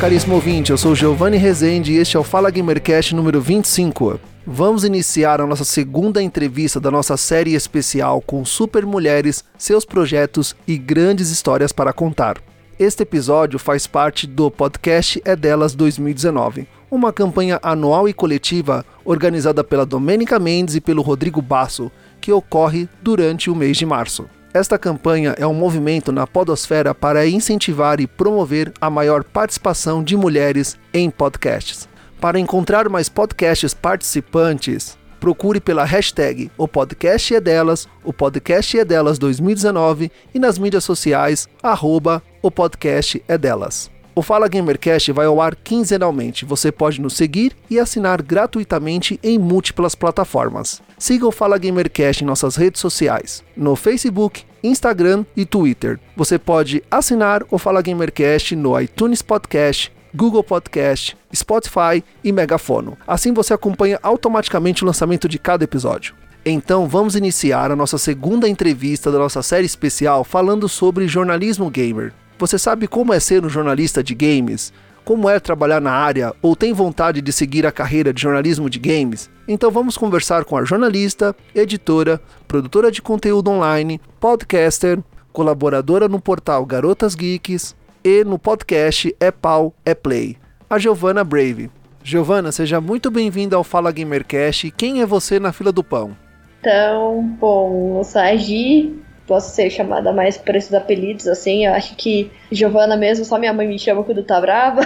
Caríssimo ouvinte, eu sou Giovanni Rezende e este é o Fala Gamercast número 25. Vamos iniciar a nossa segunda entrevista da nossa série especial com super mulheres, seus projetos e grandes histórias para contar. Este episódio faz parte do podcast É Delas 2019, uma campanha anual e coletiva organizada pela Domênica Mendes e pelo Rodrigo Basso, que ocorre durante o mês de março. Esta campanha é um movimento na podosfera para incentivar e promover a maior participação de mulheres em podcasts. Para encontrar mais podcasts participantes, procure pela hashtag O Podcast é Delas, o Podcast é Delas 2019 e nas mídias sociais, arroba O Podcast é Delas. O Fala Gamercast vai ao ar quinzenalmente. Você pode nos seguir e assinar gratuitamente em múltiplas plataformas. Siga o Fala Gamercast em nossas redes sociais, no Facebook, Instagram e Twitter. Você pode assinar o Fala Gamercast no iTunes Podcast, Google Podcast, Spotify e Megafono. Assim você acompanha automaticamente o lançamento de cada episódio. Então vamos iniciar a nossa segunda entrevista da nossa série especial falando sobre jornalismo gamer. Você sabe como é ser um jornalista de games? Como é trabalhar na área ou tem vontade de seguir a carreira de jornalismo de games? Então vamos conversar com a jornalista, editora, produtora de conteúdo online, podcaster, colaboradora no portal Garotas Geeks e no podcast É Pau, É Play, a Giovana Brave. Giovana, seja muito bem-vinda ao Fala Gamercast. Quem é você na fila do pão? Então, bom, eu sou a Gi, posso ser chamada mais por esses apelidos, assim. Eu acho que Giovana mesmo, só minha mãe me chama quando tá brava.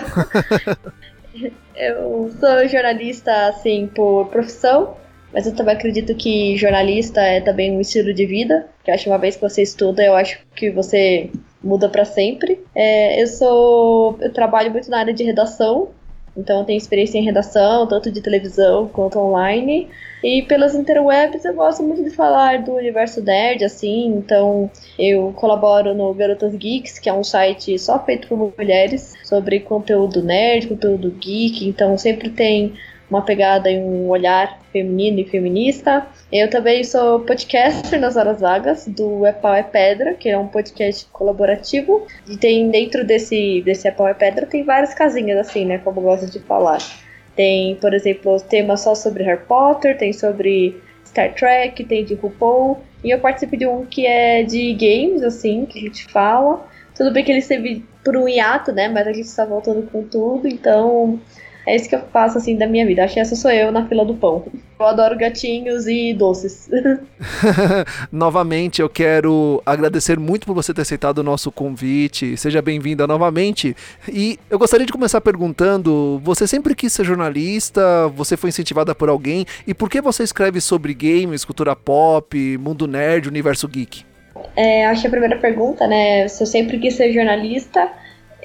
eu sou jornalista, assim, por profissão, mas eu também acredito que jornalista é também um estilo de vida. Que acho que uma vez que você estuda, eu acho que você muda para sempre. É, eu sou, eu trabalho muito na área de redação, então eu tenho experiência em redação, tanto de televisão quanto online. E pelas interwebs eu gosto muito de falar do universo nerd, assim, então eu colaboro no Garotas Geeks, que é um site só feito por mulheres, sobre conteúdo nerd, conteúdo geek, então sempre tem uma pegada e um olhar feminino e feminista. Eu também sou podcaster nas horas vagas do É Pau é Pedra, que é um podcast colaborativo. E tem dentro desse, desse É Pau é Pedra tem várias casinhas, assim, né? Como eu gosto de falar. Tem, por exemplo, temas só sobre Harry Potter, tem sobre Star Trek, tem de RuPaul. E eu participo de um que é de games, assim, que a gente fala. Tudo bem que ele esteve por um hiato, né? Mas a gente está voltando com tudo, então é isso que eu faço, assim, da minha vida. Acho que essa sou eu na fila do pão. Eu adoro gatinhos e doces. novamente, eu quero agradecer muito por você ter aceitado o nosso convite. Seja bem-vinda novamente. E eu gostaria de começar perguntando: você sempre quis ser jornalista? Você foi incentivada por alguém? E por que você escreve sobre games, cultura pop, mundo nerd, universo geek? É, acho que a primeira pergunta, né? Se eu sempre quis ser jornalista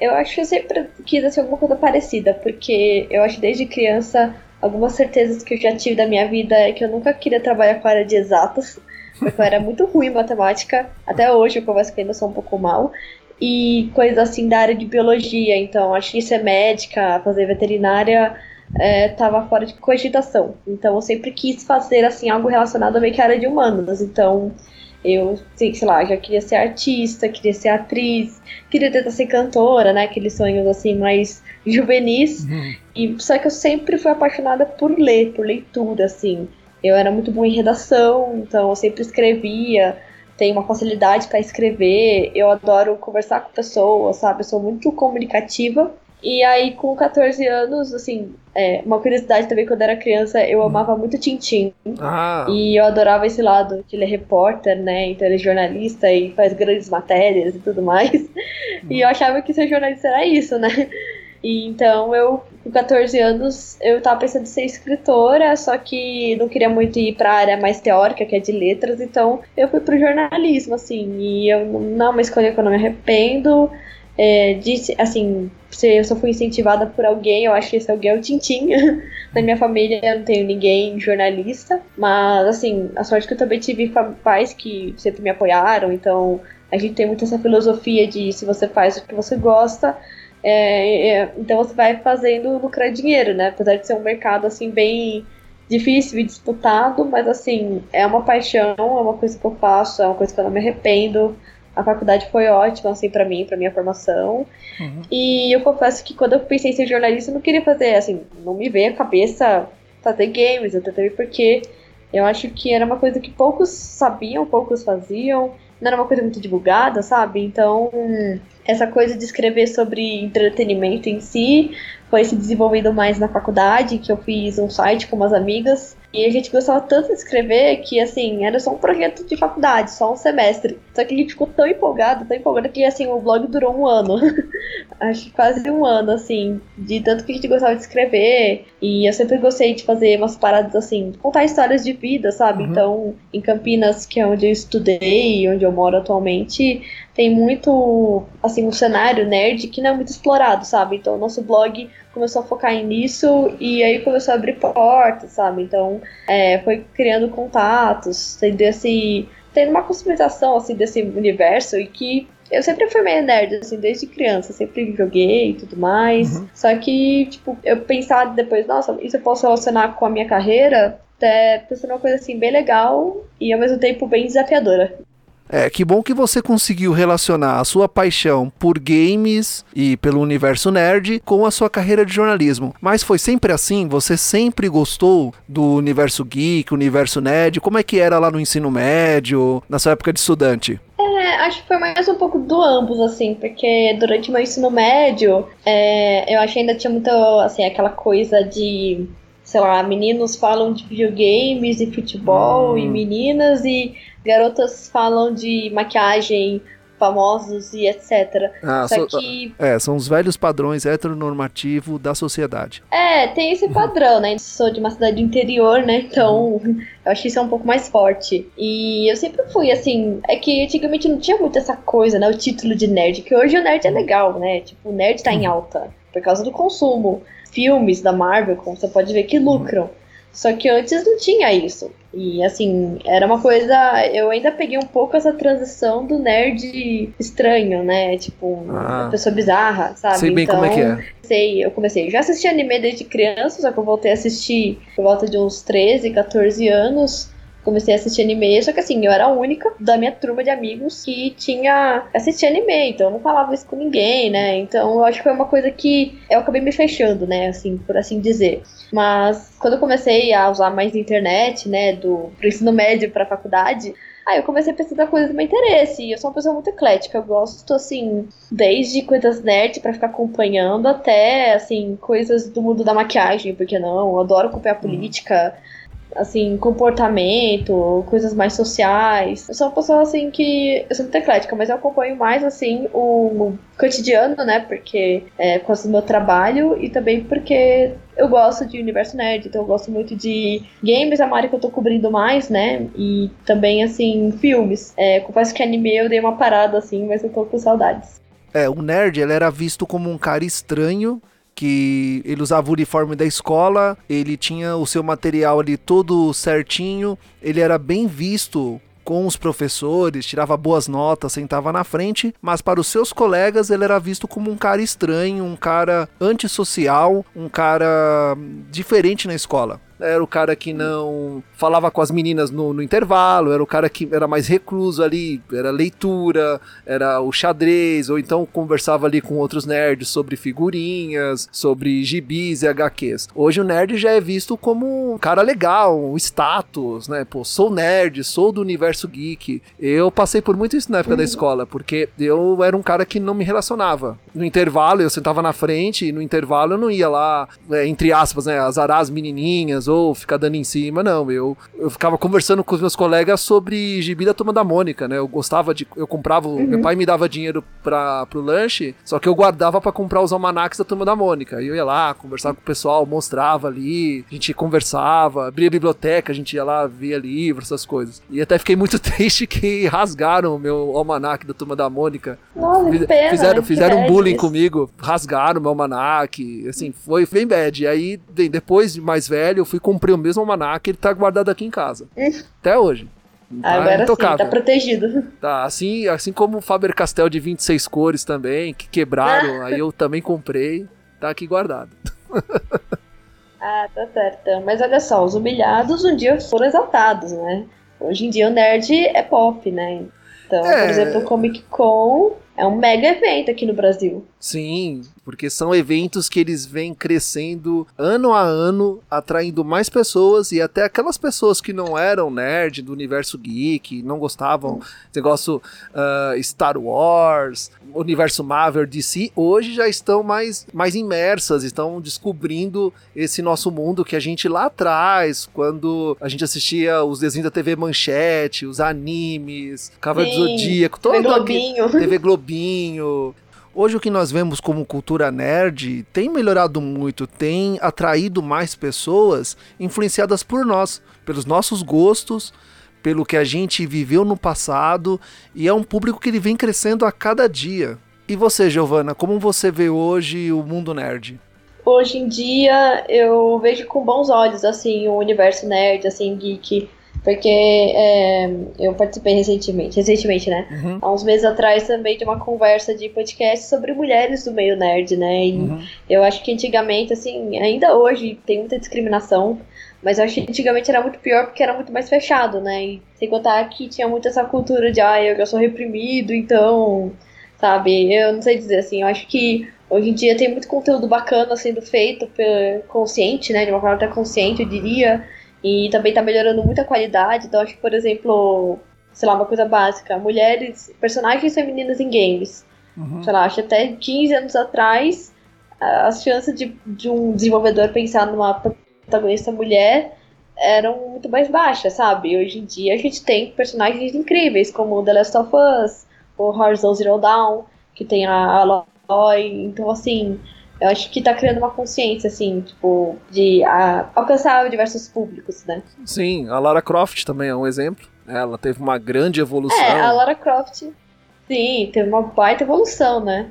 eu acho que eu sempre quis ser alguma coisa parecida, porque eu acho desde criança algumas certezas que eu já tive da minha vida é que eu nunca queria trabalhar com a área de exatas, porque eu era muito ruim em matemática, até hoje eu converso que ainda sou um pouco mal, e coisas assim da área de biologia, então acho que ser médica, fazer veterinária estava é, fora de cogitação. Então eu sempre quis fazer assim algo relacionado a meio que a área de humanas, então eu, sei lá, já queria ser artista, queria ser atriz, queria tentar ser cantora, né? Aqueles sonhos assim mais juvenis. Uhum. E só que eu sempre fui apaixonada por ler, por leitura, assim. Eu era muito boa em redação, então eu sempre escrevia, tenho uma facilidade para escrever, eu adoro conversar com pessoas, sabe? Eu sou muito comunicativa. E aí, com 14 anos, assim, é, uma curiosidade também, quando eu era criança, eu amava muito Tintim. Ah. E eu adorava esse lado, que ele é repórter, né? Então ele é jornalista e faz grandes matérias e tudo mais. E eu achava que ser jornalista era isso, né? E então eu, com 14 anos, eu tava pensando em ser escritora, só que não queria muito ir pra área mais teórica, que é de letras, então eu fui pro jornalismo, assim. E eu não é uma escolha que eu não me arrependo. É, disse, assim, se eu só fui incentivada por alguém, eu acho que esse alguém é o Tintin. Na minha família eu não tenho ninguém jornalista, mas assim, a sorte que eu também tive pais que sempre me apoiaram, então a gente tem muito essa filosofia de se você faz o que você gosta, é, é, então você vai fazendo lucrar dinheiro, né? Apesar de ser um mercado assim bem difícil e disputado, mas assim, é uma paixão, é uma coisa que eu faço, é uma coisa que eu não me arrependo. A faculdade foi ótima, assim, para mim, para minha formação. Uhum. E eu confesso que quando eu pensei em ser jornalista, eu não queria fazer, assim, não me veio a cabeça fazer games, até porque eu acho que era uma coisa que poucos sabiam, poucos faziam, não era uma coisa muito divulgada, sabe? Então, essa coisa de escrever sobre entretenimento em si foi se desenvolvendo mais na faculdade, que eu fiz um site com umas amigas e a gente gostava tanto de escrever que, assim, era só um projeto de faculdade, só um semestre. Só que a gente ficou tão empolgado, tão empolgado que, assim, o blog durou um ano. Acho que quase um ano, assim, de tanto que a gente gostava de escrever. E eu sempre gostei de fazer umas paradas, assim, contar histórias de vida, sabe? Uhum. Então, em Campinas, que é onde eu estudei, onde eu moro atualmente, tem muito, assim, um cenário nerd que não é muito explorado, sabe? Então, o nosso blog começou a focar nisso e aí começou a abrir portas, sabe? Então, é, foi criando contatos, tendo esse tendo uma customização assim desse universo e que eu sempre fui meio nerd, assim, desde criança, sempre joguei e tudo mais. Uhum. Só que, tipo, eu pensava depois, nossa, isso eu posso relacionar com a minha carreira, até pensando uma coisa assim bem legal e ao mesmo tempo bem desafiadora. É, que bom que você conseguiu relacionar a sua paixão por games e pelo universo nerd com a sua carreira de jornalismo. Mas foi sempre assim? Você sempre gostou do universo geek, universo nerd? Como é que era lá no ensino médio, na sua época de estudante? É, acho que foi mais um pouco do ambos, assim, porque durante meu ensino médio, é, eu acho que ainda tinha muito, assim, aquela coisa de, sei lá, meninos falam de videogames e futebol, hum. e meninas, e garotas falam de maquiagem, famosos e etc. Ah, Só so, que... É, são os velhos padrões heteronormativos da sociedade. É, tem esse padrão, né? Sou de uma cidade interior, né? Então, eu acho que isso é um pouco mais forte. E eu sempre fui, assim... É que antigamente não tinha muito essa coisa, né? O título de nerd. Que hoje o nerd é legal, né? Tipo, o nerd tá em uhum. alta. Por causa do consumo. Filmes da Marvel, como você pode ver, que lucram. Só que antes não tinha isso. E assim, era uma coisa. Eu ainda peguei um pouco essa transição do nerd estranho, né? Tipo, ah, uma pessoa bizarra, sabe? Sei bem então, como é que é. Sei, eu comecei. Já assisti anime desde criança, só que eu voltei a assistir por volta de uns 13, 14 anos comecei a assistir anime, só que assim, eu era a única da minha turma de amigos que tinha assistido anime, então eu não falava isso com ninguém, né? Então eu acho que foi uma coisa que eu acabei me fechando, né? Assim, por assim dizer. Mas quando eu comecei a usar mais internet, né, do pro ensino médio pra faculdade, Aí eu comecei a pesquisar coisas do meu interesse. E eu sou uma pessoa muito eclética. Eu gosto, assim, desde coisas nerd para ficar acompanhando até, assim, coisas do mundo da maquiagem, porque não? Eu adoro acompanhar política assim, comportamento, coisas mais sociais. Eu sou uma pessoa, assim, que eu sou muito eclética, mas eu acompanho mais, assim, o cotidiano, né, porque é por causa do meu trabalho e também porque eu gosto de universo nerd, então eu gosto muito de games, a área que eu tô cobrindo mais, né, e também, assim, filmes. É, confesso que anime eu dei uma parada, assim, mas eu tô com saudades. É, o nerd, ele era visto como um cara estranho que ele usava o uniforme da escola, ele tinha o seu material ali todo certinho, ele era bem visto com os professores, tirava boas notas, sentava na frente, mas para os seus colegas ele era visto como um cara estranho, um cara antissocial, um cara diferente na escola era o cara que não falava com as meninas no, no, intervalo, era o cara que era mais recluso ali, era leitura, era o xadrez, ou então conversava ali com outros nerds sobre figurinhas, sobre gibis e HQs. Hoje o nerd já é visto como um cara legal, um status, né? Pô, sou nerd, sou do universo geek. Eu passei por muito isso na época uhum. da escola, porque eu era um cara que não me relacionava. No intervalo eu sentava na frente e no intervalo eu não ia lá, é, entre aspas, né, azarar as menininhas ou ficar dando em cima, não. Eu, eu ficava conversando com os meus colegas sobre gibi da turma da Mônica, né? Eu gostava de. Eu comprava. Uhum. Meu pai me dava dinheiro para pro lanche, só que eu guardava para comprar os almanacs da turma da Mônica. E eu ia lá, conversava com o pessoal, mostrava ali, a gente conversava, abria a biblioteca, a gente ia lá, via livros, essas coisas. E até fiquei muito triste que rasgaram o meu almanac da turma da Mônica. Nossa, pena, fizeram fizeram um bullying isso. comigo, rasgaram o meu almanac, assim, foi bem bad. E aí, depois de mais velho, eu fui comprei o mesmo almanac, ele tá guardado aqui em casa. até hoje. Tá Agora sim, tá protegido. Tá, assim, assim como o Faber-Castell de 26 cores também, que quebraram, aí eu também comprei, tá aqui guardado. ah, tá certo. Mas olha só, os humilhados um dia foram exaltados, né? Hoje em dia o nerd é pop, né? Então, é... por exemplo, o Comic Con é um mega evento aqui no Brasil. Sim, porque são eventos que eles vêm crescendo ano a ano, atraindo mais pessoas e até aquelas pessoas que não eram nerd do universo geek, não gostavam negócio uh, Star Wars, universo Marvel, DC, hoje já estão mais, mais imersas, estão descobrindo esse nosso mundo que a gente lá atrás, quando a gente assistia os desenhos da TV Manchete, os animes, Cavaleiro do Zodíaco, todo TV Globinho. TV Globinho, Hoje o que nós vemos como cultura nerd tem melhorado muito, tem atraído mais pessoas influenciadas por nós, pelos nossos gostos, pelo que a gente viveu no passado, e é um público que ele vem crescendo a cada dia. E você, Giovana, como você vê hoje o mundo nerd? Hoje em dia eu vejo com bons olhos assim o universo nerd, assim geek porque é, eu participei recentemente, recentemente, né? Uhum. Há uns meses atrás também de uma conversa de podcast sobre mulheres do meio nerd, né? E uhum. eu acho que antigamente, assim, ainda hoje tem muita discriminação, mas eu acho que antigamente era muito pior porque era muito mais fechado, né? E sem contar que tinha muito essa cultura de, ah, eu já sou reprimido, então, sabe? Eu não sei dizer assim, eu acho que hoje em dia tem muito conteúdo bacana sendo feito consciente, né? De uma forma até consciente, eu diria e também tá melhorando muito a qualidade. Então, acho que, por exemplo, sei lá, uma coisa básica: mulheres, personagens femininas em games. Uhum. Sei lá, acho até 15 anos atrás, as chances de, de um desenvolvedor pensar numa protagonista mulher eram muito mais baixas, sabe? Hoje em dia a gente tem personagens incríveis, como The Last of Us, o Horizon Zero Dawn, que tem a Aloy. Então, assim, eu acho que tá criando uma consciência, assim, tipo, de a, alcançar diversos públicos, né? Sim, a Lara Croft também é um exemplo. Ela teve uma grande evolução. É, a Lara Croft, sim, teve uma baita evolução, né?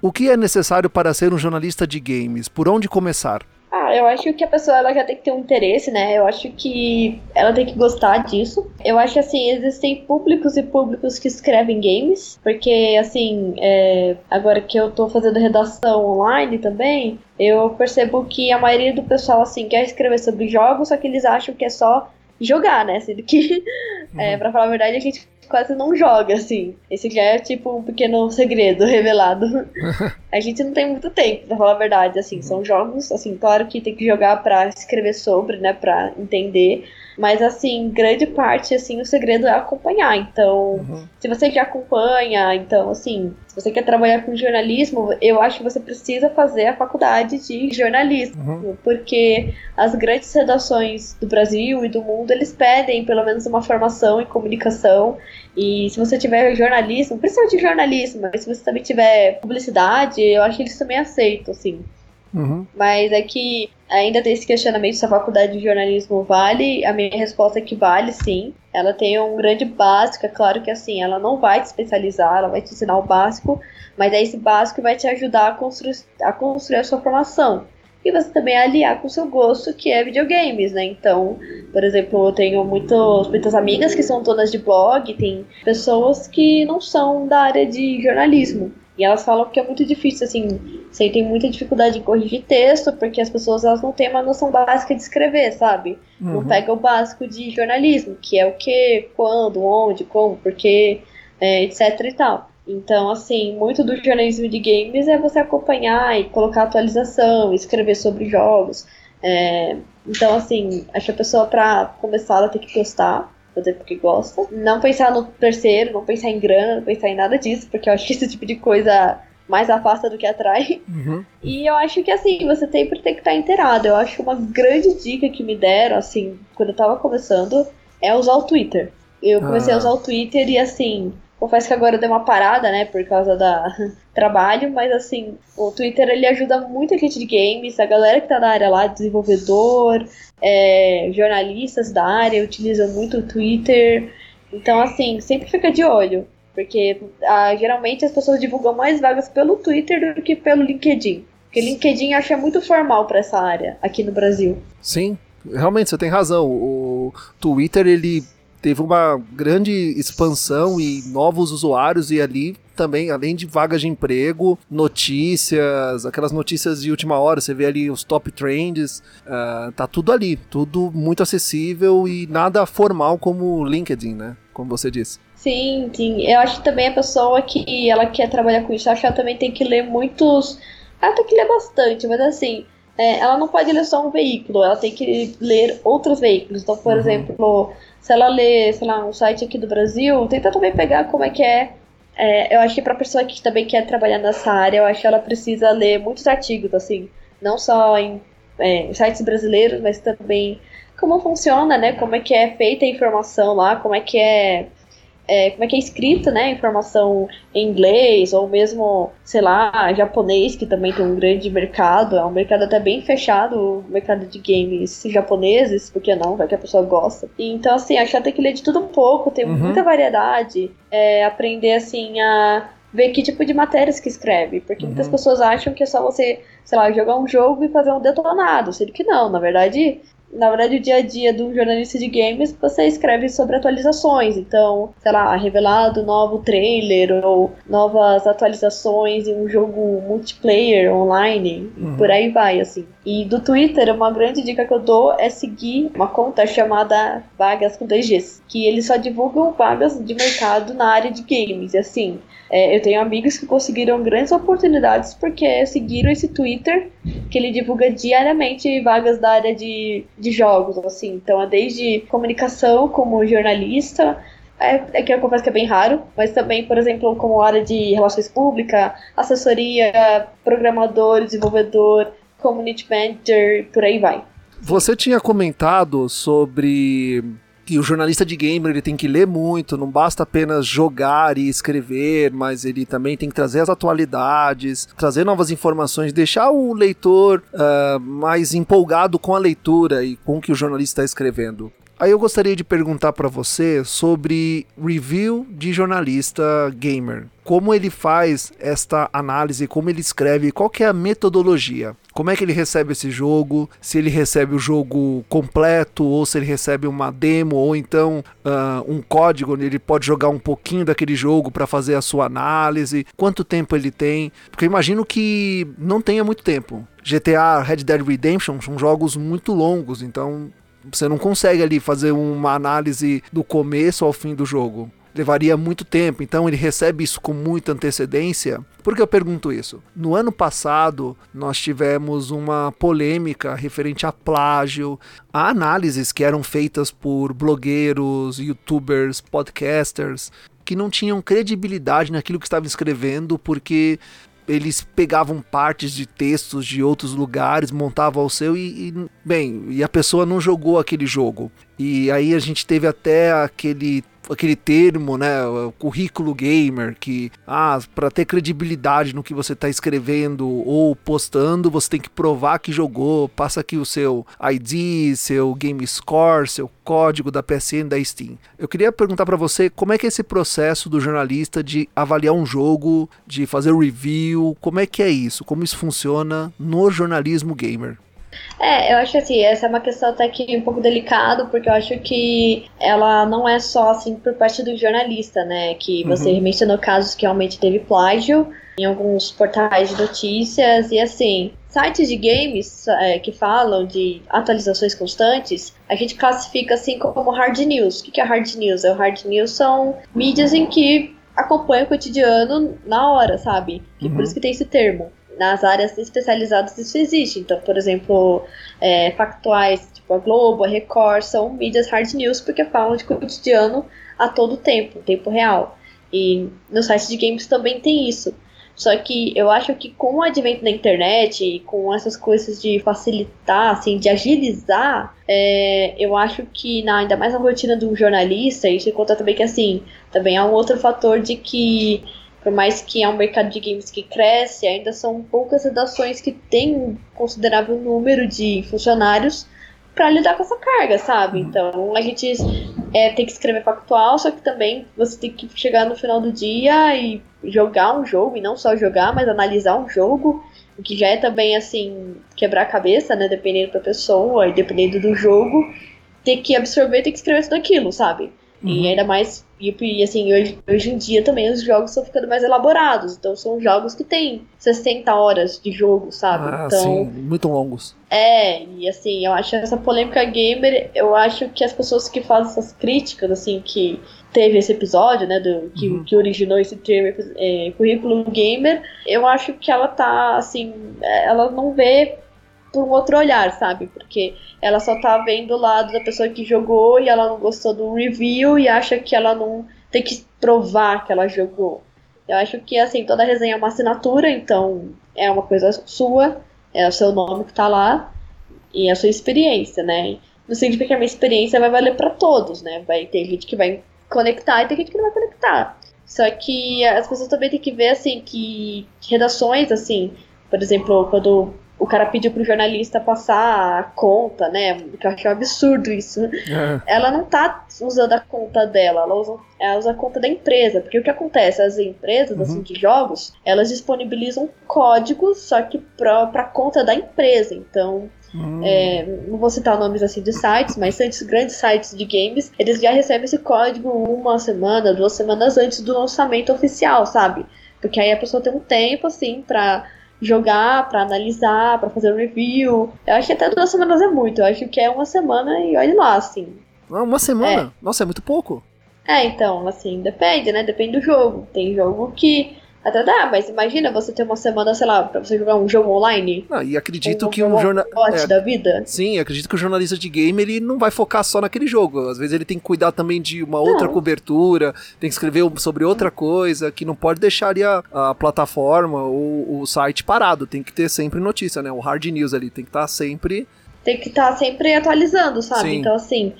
O que é necessário para ser um jornalista de games? Por onde começar? Ah, eu acho que a pessoa ela já tem que ter um interesse, né? Eu acho que ela tem que gostar disso. Eu acho que assim, existem públicos e públicos que escrevem games, porque assim, é, agora que eu tô fazendo redação online também, eu percebo que a maioria do pessoal assim quer escrever sobre jogos, só que eles acham que é só jogar, né? Sendo que, é, uhum. pra falar a verdade, a gente quase não joga, assim. Esse já é tipo um pequeno segredo revelado. a gente não tem muito tempo, pra falar a verdade, assim. São jogos, assim, claro que tem que jogar pra escrever sobre, né? Pra entender. Mas, assim, grande parte, assim, o segredo é acompanhar. Então, uhum. se você já acompanha, então, assim, se você quer trabalhar com jornalismo, eu acho que você precisa fazer a faculdade de jornalismo. Uhum. Porque as grandes redações do Brasil e do mundo, eles pedem pelo menos uma formação em comunicação. E se você tiver jornalismo, principalmente jornalismo, mas se você também tiver publicidade, eu acho que eles também aceitam, assim. Uhum. Mas é que ainda tem esse questionamento se a faculdade de jornalismo vale. A minha resposta é que vale sim. Ela tem um grande básico, é claro que assim, ela não vai te especializar, ela vai te ensinar o básico, mas é esse básico que vai te ajudar a construir, a construir a sua formação. E você também aliar com o seu gosto, que é videogames, né? Então, por exemplo, eu tenho muitos, muitas amigas que são donas de blog, tem pessoas que não são da área de jornalismo. E elas falam que é muito difícil, assim, sentem muita dificuldade em corrigir texto, porque as pessoas elas não têm uma noção básica de escrever, sabe? Uhum. Não pega o básico de jornalismo, que é o que, quando, onde, como, porquê, é, etc e tal. Então, assim, muito do jornalismo de games é você acompanhar e colocar atualização, escrever sobre jogos. É, então, assim, acho que a pessoa, para começar, ela tem que gostar fazer porque gosta. Não pensar no terceiro, não pensar em grana, não pensar em nada disso, porque eu acho que esse tipo de coisa mais afasta do que atrai. Uhum. E eu acho que assim, você sempre tem que estar inteirado. Eu acho que uma grande dica que me deram, assim, quando eu tava começando, é usar o Twitter. Eu comecei ah. a usar o Twitter e assim, confesso que agora eu dei uma parada, né, por causa da trabalho, mas assim, o Twitter ele ajuda muito a gente de games, a galera que tá na área lá, desenvolvedor, é, jornalistas da área utilizam muito o Twitter. Então, assim, sempre fica de olho. Porque ah, geralmente as pessoas divulgam mais vagas pelo Twitter do que pelo LinkedIn. Porque LinkedIn acha muito formal para essa área aqui no Brasil. Sim, realmente você tem razão. O Twitter ele teve uma grande expansão e novos usuários e ali também, além de vagas de emprego, notícias, aquelas notícias de última hora, você vê ali os top trends, uh, tá tudo ali, tudo muito acessível e nada formal como o LinkedIn, né? Como você disse. Sim, sim. Eu acho que também a pessoa que ela quer trabalhar com isso, acho que ela também tem que ler muitos. Ela tem que ler bastante, mas assim, é, ela não pode ler só um veículo, ela tem que ler outros veículos. Então, por uhum. exemplo, se ela lê, sei lá, um site aqui do Brasil, tenta também pegar como é que é. é eu acho que para pessoa que também quer trabalhar nessa área, eu acho que ela precisa ler muitos artigos, assim, não só em é, sites brasileiros, mas também como funciona, né? Como é que é feita a informação lá, como é que é é, como é que é escrito, né, informação em inglês ou mesmo, sei lá, japonês, que também tem um grande mercado, é um mercado até bem fechado, o mercado de games japoneses, porque não, vai que a pessoa gosta. Então, assim, acho que tem que ler de tudo um pouco, tem uhum. muita variedade, é, aprender, assim, a ver que tipo de matérias que escreve, porque uhum. muitas pessoas acham que é só você, sei lá, jogar um jogo e fazer um detonado, sendo que não, na verdade na verdade, o dia a dia de um jornalista de games, você escreve sobre atualizações. Então, sei lá, revelado novo trailer ou novas atualizações em um jogo multiplayer online, uhum. por aí vai, assim. E do Twitter, uma grande dica que eu dou é seguir uma conta chamada Vagas com 2Gs, que eles só divulgam vagas de mercado na área de games. E assim, é, eu tenho amigos que conseguiram grandes oportunidades porque seguiram esse Twitter, que ele divulga diariamente vagas da área de, de jogos, assim. Então é desde comunicação como jornalista, é, é, que eu confesso que é bem raro, mas também, por exemplo, como área de relações públicas, assessoria, programador, desenvolvedor, community manager, por aí vai. Você tinha comentado sobre que o jornalista de gamer ele tem que ler muito, não basta apenas jogar e escrever, mas ele também tem que trazer as atualidades, trazer novas informações, deixar o leitor uh, mais empolgado com a leitura e com o que o jornalista está escrevendo. Aí eu gostaria de perguntar para você sobre review de jornalista gamer. Como ele faz esta análise, como ele escreve, qual que é a metodologia? Como é que ele recebe esse jogo? Se ele recebe o jogo completo ou se ele recebe uma demo ou então uh, um código onde ele pode jogar um pouquinho daquele jogo para fazer a sua análise? Quanto tempo ele tem? Porque eu imagino que não tenha muito tempo. GTA, Red Dead Redemption são jogos muito longos, então você não consegue ali fazer uma análise do começo ao fim do jogo. Levaria muito tempo, então ele recebe isso com muita antecedência. Por que eu pergunto isso? No ano passado, nós tivemos uma polêmica referente a plágio, a análises que eram feitas por blogueiros, youtubers, podcasters, que não tinham credibilidade naquilo que estavam escrevendo, porque eles pegavam partes de textos de outros lugares, montavam o seu e, e, bem, e a pessoa não jogou aquele jogo. E aí a gente teve até aquele aquele termo, né, o currículo gamer, que ah, para ter credibilidade no que você está escrevendo ou postando, você tem que provar que jogou, passa aqui o seu ID, seu game score, seu código da PSN da Steam. Eu queria perguntar para você como é que é esse processo do jornalista de avaliar um jogo, de fazer review, como é que é isso? Como isso funciona no jornalismo gamer? É, eu acho assim, essa é uma questão até que um pouco delicada, porque eu acho que ela não é só assim por parte do jornalista, né? Que você uhum. mencionou casos que realmente teve plágio em alguns portais de notícias e assim, sites de games é, que falam de atualizações constantes, a gente classifica assim como hard news. O que é hard news? É o hard news são mídias em que acompanham o cotidiano na hora, sabe? E uhum. por isso que tem esse termo nas áreas especializadas isso existe. Então, por exemplo, é, factuais, tipo a Globo, a Record, são mídias hard news porque falam de cotidiano a todo tempo, tempo real. E no site de games também tem isso. Só que eu acho que com o advento da internet e com essas coisas de facilitar, assim, de agilizar, é, eu acho que na, ainda mais na rotina de um jornalista, e se conta também que assim, também há um outro fator de que por mais que é um mercado de games que cresce, ainda são poucas redações que têm um considerável número de funcionários para lidar com essa carga, sabe? Uhum. Então a gente é, tem que escrever factual, só que também você tem que chegar no final do dia e jogar um jogo, e não só jogar, mas analisar um jogo, o que já é também assim, quebrar a cabeça, né? Dependendo da pessoa e dependendo do jogo, ter que absorver, ter que escrever tudo aquilo, sabe? Uhum. E ainda mais, e, e, assim, hoje, hoje em dia também os jogos estão ficando mais elaborados. Então são jogos que têm 60 horas de jogo, sabe? Ah, então, sim, muito longos. É, e assim, eu acho essa polêmica gamer, eu acho que as pessoas que fazem essas críticas, assim, que teve esse episódio, né, do, que, uhum. que originou esse termo é, currículo gamer, eu acho que ela tá, assim, ela não vê por um outro olhar, sabe? Porque ela só tá vendo o lado da pessoa que jogou e ela não gostou do review e acha que ela não tem que provar que ela jogou. Eu acho que assim, toda resenha é uma assinatura, então é uma coisa sua, é o seu nome que tá lá e a sua experiência, né? Não significa que a minha experiência vai valer para todos, né? Vai ter gente que vai conectar e tem gente que não vai conectar. Só que as pessoas também têm que ver assim que redações assim, por exemplo, quando o cara pediu pro jornalista passar a conta, né? Que eu achei um absurdo isso. É. Ela não tá usando a conta dela, ela usa, ela usa a conta da empresa. Porque o que acontece? As empresas, uhum. assim, de jogos, elas disponibilizam códigos, só que pra, pra conta da empresa. Então, Hum. É, não vou citar nomes assim de sites, mas antes grandes sites de games, eles já recebem esse código uma semana, duas semanas antes do lançamento oficial, sabe? Porque aí a pessoa tem um tempo assim pra jogar, para analisar, para fazer um review. Eu acho que até duas semanas é muito. Eu acho que é uma semana e olha lá, assim. Ah, uma semana? É. Nossa, é muito pouco. É, então, assim, depende, né? Depende do jogo. Tem jogo que até dá, mas imagina você ter uma semana, sei lá, pra você jogar um jogo online. Ah, e acredito um, que um jornalista. É, da vida. Sim, acredito que o jornalista de game ele não vai focar só naquele jogo. Às vezes ele tem que cuidar também de uma outra não. cobertura, tem que escrever sobre outra coisa, que não pode deixar ali a, a plataforma ou o site parado. Tem que ter sempre notícia, né? O hard news ali tem que estar tá sempre. Tem que estar tá sempre atualizando, sabe? Sim. Então, assim.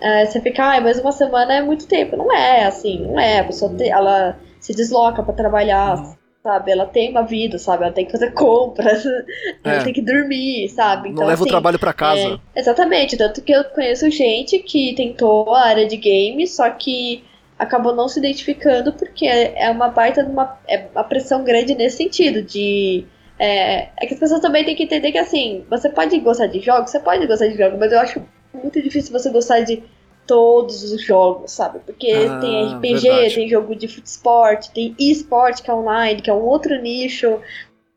É, você fica, ah, mas uma semana é muito tempo. Não é, assim, não é. A pessoa, te, ela se desloca para trabalhar, uhum. sabe? Ela tem uma vida, sabe? Ela tem que fazer compras, é. ela tem que dormir, sabe? Então, Não leva assim, o trabalho para casa. É, exatamente, tanto que eu conheço gente que tentou a área de games, só que acabou não se identificando porque é, é uma baita de uma, é uma pressão grande nesse sentido, de... É, é, que as pessoas também têm que entender que, assim, você pode gostar de jogos, você pode gostar de jogos, mas eu acho muito difícil você gostar de todos os jogos, sabe? Porque ah, tem RPG, verdade. tem jogo de futesport, tem eSport que é online, que é um outro nicho,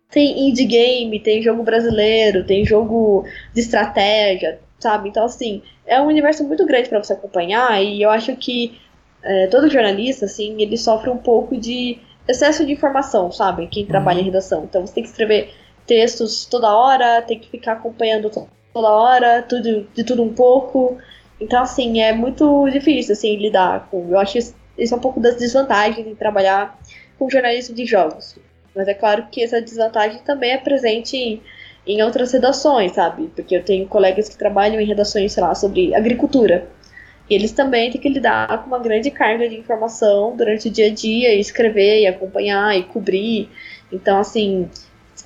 tem indie game, tem jogo brasileiro, tem jogo de estratégia, sabe? Então, assim, é um universo muito grande para você acompanhar e eu acho que é, todo jornalista, assim, ele sofre um pouco de excesso de informação, sabe? Quem trabalha uhum. em redação. Então, você tem que escrever textos toda hora, tem que ficar acompanhando toda hora, tudo, de tudo um pouco. Então, assim, é muito difícil, assim, lidar com. Eu acho isso, isso é um pouco das desvantagens em trabalhar com jornalismo de jogos. Mas é claro que essa desvantagem também é presente em, em outras redações, sabe? Porque eu tenho colegas que trabalham em redações, sei lá, sobre agricultura. E eles também têm que lidar com uma grande carga de informação durante o dia a dia, e escrever, e acompanhar, e cobrir. Então, assim,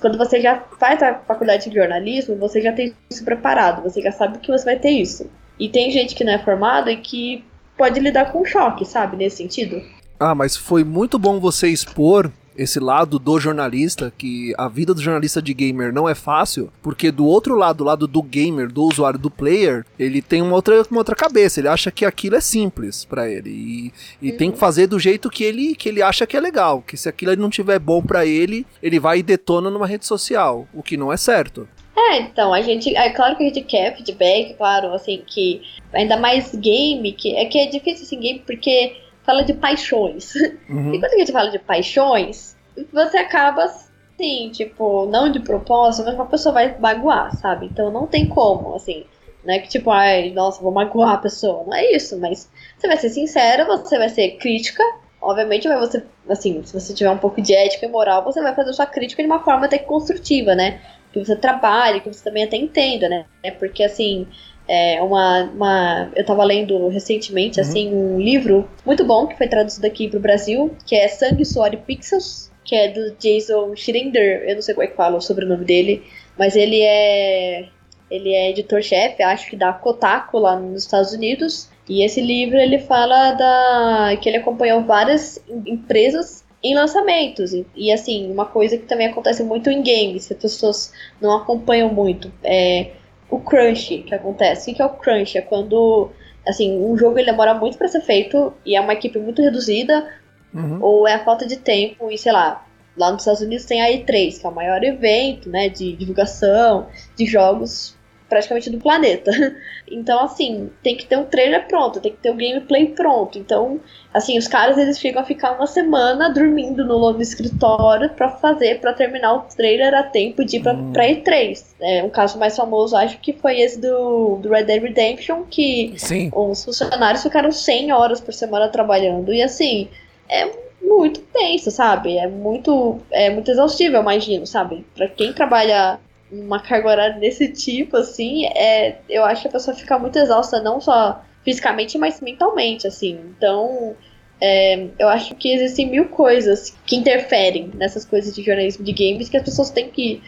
quando você já faz a faculdade de jornalismo, você já tem isso preparado, você já sabe que você vai ter isso. E tem gente que não é formada e que pode lidar com choque, sabe, nesse sentido. Ah, mas foi muito bom você expor esse lado do jornalista, que a vida do jornalista de gamer não é fácil, porque do outro lado, do lado do gamer, do usuário, do player, ele tem uma outra, uma outra cabeça, ele acha que aquilo é simples para ele e, e uhum. tem que fazer do jeito que ele, que ele acha que é legal, que se aquilo não tiver bom para ele, ele vai e detona numa rede social, o que não é certo. É, então, a gente. É claro que a gente quer feedback, claro, assim, que. Ainda mais game, que é que é difícil assim, game, porque fala de paixões. Uhum. E quando a gente fala de paixões, você acaba assim, tipo, não de propósito, mas uma pessoa vai magoar, sabe? Então não tem como, assim. Não é que tipo, ai, nossa, vou magoar a pessoa. Não é isso, mas você vai ser sincera, você vai ser crítica, obviamente vai você, assim, se você tiver um pouco de ética e moral, você vai fazer sua crítica de uma forma até construtiva, né? Que você trabalhe, que você também até entenda, né? É porque assim, é uma, uma eu tava lendo recentemente uhum. assim um livro muito bom que foi traduzido aqui pro Brasil, que é Sangue, Suor e Pixels, que é do Jason Schrinder, eu não sei como é que fala o sobrenome dele, mas ele é ele é editor-chefe, acho que da Kotaku lá nos Estados Unidos. E esse livro ele fala da que ele acompanhou várias empresas em lançamentos. E, e, assim, uma coisa que também acontece muito em games, que as pessoas não acompanham muito, é o crunch que acontece. O que é o crunch? É quando assim, um jogo ele demora muito para ser feito e é uma equipe muito reduzida, uhum. ou é a falta de tempo, e sei lá, lá nos Estados Unidos tem a E3, que é o maior evento, né, de divulgação de jogos praticamente do planeta. Então, assim, tem que ter um trailer pronto, tem que ter o um gameplay pronto. Então, assim, os caras eles ficam a ficar uma semana dormindo no, no escritório para fazer, para terminar o trailer a tempo de ir pra, hum. pra E3. É, um caso mais famoso, acho que foi esse do, do Red Dead Redemption, que Sim. os funcionários ficaram 100 horas por semana trabalhando. E assim, é muito tenso, sabe? É muito, é muito exaustivo, eu imagino, sabe? Pra quem trabalha uma carga horária desse tipo, assim, é, eu acho que a pessoa fica muito exausta, não só fisicamente, mas mentalmente, assim. Então, é, eu acho que existem mil coisas que interferem nessas coisas de jornalismo de games que as pessoas têm que.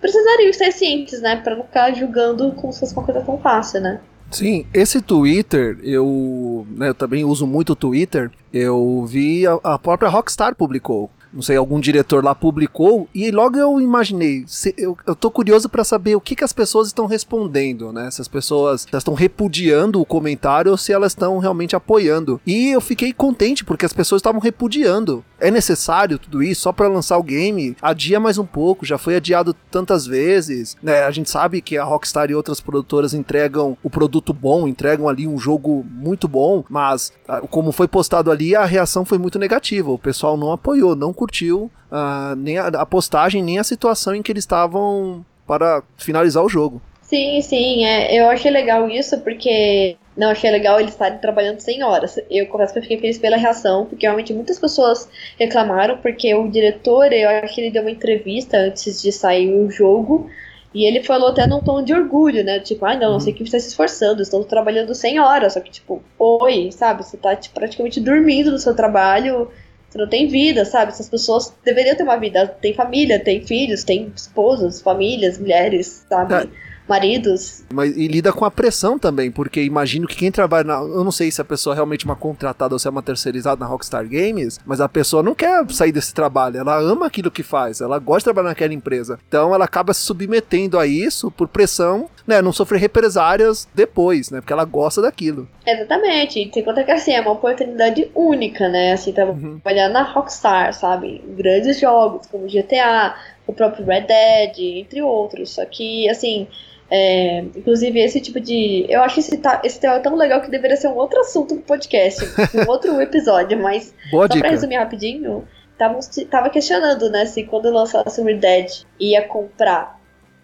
precisariam ser cientes, né? Pra não ficar julgando como se fosse uma coisa tão fácil, né? Sim, esse Twitter, eu, né, eu também uso muito o Twitter. Eu vi a, a própria Rockstar publicou não sei, algum diretor lá publicou, e logo eu imaginei, se, eu, eu tô curioso para saber o que, que as pessoas estão respondendo, né? Se as pessoas estão repudiando o comentário ou se elas estão realmente apoiando. E eu fiquei contente porque as pessoas estavam repudiando. É necessário tudo isso só para lançar o game? Adia mais um pouco, já foi adiado tantas vezes, né? A gente sabe que a Rockstar e outras produtoras entregam o produto bom, entregam ali um jogo muito bom, mas ah, como foi postado ali, a reação foi muito negativa. O pessoal não apoiou, não curtiu uh, nem a, a, postagem, nem a situação em que eles estavam para finalizar o jogo. Sim, sim, é, eu achei legal isso, porque não achei legal eles estarem trabalhando 100 horas. Eu confesso que eu fiquei feliz pela reação, porque realmente muitas pessoas reclamaram, porque o diretor, eu acho que ele deu uma entrevista antes de sair o jogo, e ele falou até num tom de orgulho, né? Tipo, ah, não, sei que está se esforçando, estamos trabalhando 100 horas. Só que, tipo, oi, sabe? Você tá tipo, praticamente dormindo no seu trabalho, você não tem vida, sabe? Essas pessoas deveriam ter uma vida. Tem família, tem filhos, tem esposas, famílias, mulheres, sabe? Maridos. Mas, e lida com a pressão também, porque imagino que quem trabalha na. Eu não sei se a pessoa é realmente uma contratada ou se é uma terceirizada na Rockstar Games, mas a pessoa não quer sair desse trabalho, ela ama aquilo que faz, ela gosta de trabalhar naquela empresa. Então ela acaba se submetendo a isso por pressão, né? Não sofrer represárias depois, né? Porque ela gosta daquilo. Exatamente. Tem conta que assim, é uma oportunidade única, né? Assim, trabalhar uhum. na Rockstar, sabe? Grandes jogos como GTA, o próprio Red Dead, entre outros. Só que, assim, é, inclusive, esse tipo de. Eu acho esse, esse tema tão legal que deveria ser um outro assunto do podcast, um outro episódio, mas Boa só dica. pra resumir rapidinho, tava, tava questionando, né, se quando lançasse o Dead ia comprar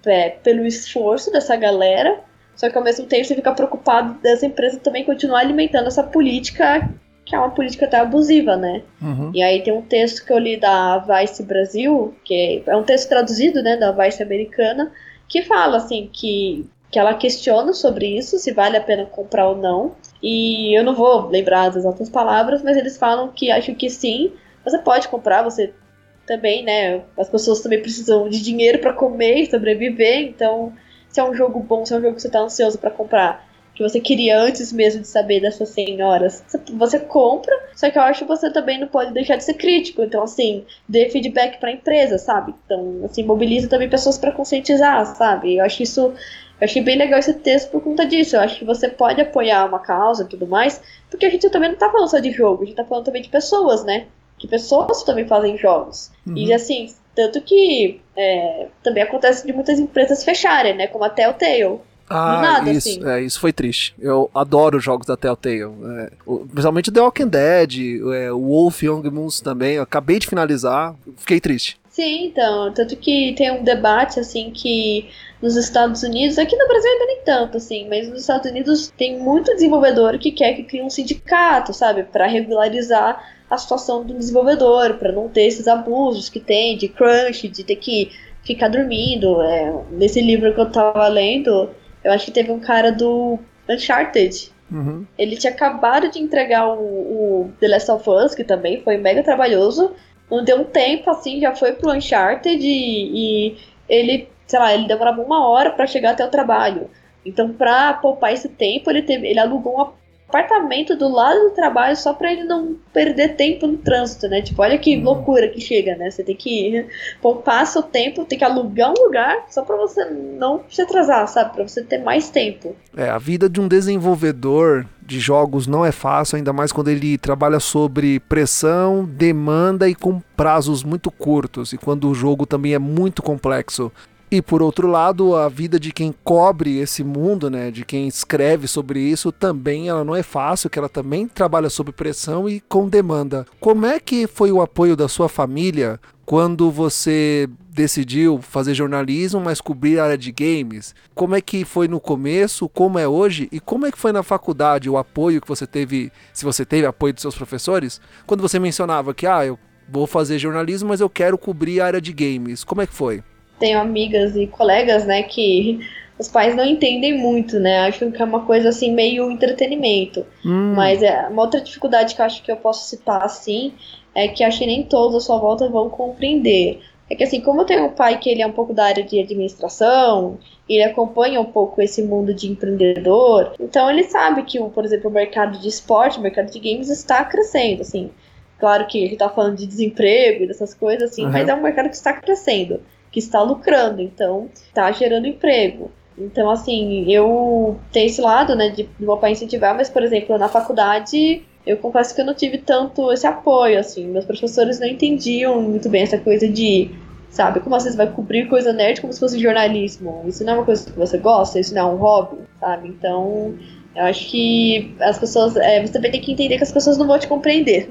é, pelo esforço dessa galera, só que ao mesmo tempo você fica preocupado dessa empresa também continuar alimentando essa política, que é uma política até abusiva, né? Uhum. E aí tem um texto que eu li da Vice Brasil, que é um texto traduzido, né, da Vice americana, que fala assim que que ela questiona sobre isso, se vale a pena comprar ou não. E eu não vou lembrar as exatas palavras, mas eles falam que acham que sim, você pode comprar, você também, né? As pessoas também precisam de dinheiro para comer e sobreviver, então se é um jogo bom, se é um jogo que você tá ansioso para comprar, que você queria antes mesmo de saber dessas senhoras. Você compra, só que eu acho que você também não pode deixar de ser crítico. Então, assim, dê feedback pra empresa, sabe? Então, assim, mobiliza também pessoas para conscientizar, sabe? Eu acho isso. Eu achei bem legal esse texto por conta disso. Eu acho que você pode apoiar uma causa e tudo mais, porque a gente também não tá falando só de jogo, a gente tá falando também de pessoas, né? Que pessoas também fazem jogos. Uhum. E assim, tanto que é, também acontece de muitas empresas fecharem, né? Como a Telltale. Ah, nada, isso, assim. é, isso foi triste. Eu adoro os jogos da Telltale. É, o, principalmente The Walking Dead, é, o Wolf Young Moons também. Eu acabei de finalizar, fiquei triste. Sim, então. Tanto que tem um debate, assim, que nos Estados Unidos, aqui no Brasil ainda nem tanto, assim, mas nos Estados Unidos tem muito desenvolvedor que quer que crie um sindicato, sabe, para regularizar a situação do desenvolvedor, para não ter esses abusos que tem de crunch, de ter que ficar dormindo. É, nesse livro que eu tava lendo, eu acho que teve um cara do Uncharted. Uhum. Ele tinha acabado de entregar o, o, The Last of Us, que também foi mega trabalhoso. Não deu um tempo assim, já foi pro Uncharted e, e ele, sei lá, ele demorava uma hora para chegar até o trabalho. Então, pra poupar esse tempo, ele, teve, ele alugou um apartamento do lado do trabalho só pra ele não perder tempo no trânsito, né? Tipo, olha que uhum. loucura que chega, né? Você tem que poupar seu tempo, tem que alugar um lugar só pra você não se atrasar, sabe? Pra você ter mais tempo. É, a vida de um desenvolvedor de jogos não é fácil, ainda mais quando ele trabalha sobre pressão, demanda e com prazos muito curtos, e quando o jogo também é muito complexo. E por outro lado, a vida de quem cobre esse mundo, né, de quem escreve sobre isso, também ela não é fácil, que ela também trabalha sob pressão e com demanda. Como é que foi o apoio da sua família quando você decidiu fazer jornalismo, mas cobrir a área de games? Como é que foi no começo, como é hoje e como é que foi na faculdade o apoio que você teve, se você teve apoio dos seus professores? Quando você mencionava que ah, eu vou fazer jornalismo, mas eu quero cobrir a área de games. Como é que foi? Tenho amigas e colegas, né, que os pais não entendem muito, né? Acham que é uma coisa assim meio entretenimento. Hum. Mas é uma outra dificuldade que eu acho que eu posso citar assim é que acho que nem todos à sua volta vão compreender. É que assim, como eu tenho um pai que ele é um pouco da área de administração, ele acompanha um pouco esse mundo de empreendedor, então ele sabe que, por exemplo, o mercado de esporte, o mercado de games está crescendo, assim. Claro que ele está falando de desemprego e dessas coisas, assim, uhum. mas é um mercado que está crescendo que está lucrando, então está gerando emprego. Então, assim, eu tenho esse lado, né, de, de meu pai incentivar, mas, por exemplo, na faculdade, eu confesso que eu não tive tanto esse apoio, assim. Meus professores não entendiam muito bem essa coisa de, sabe, como você vai cobrir coisa nerd como se fosse jornalismo. Isso não é uma coisa que você gosta, isso não é um hobby, sabe? Então, eu acho que as pessoas. É, você também tem que entender que as pessoas não vão te compreender.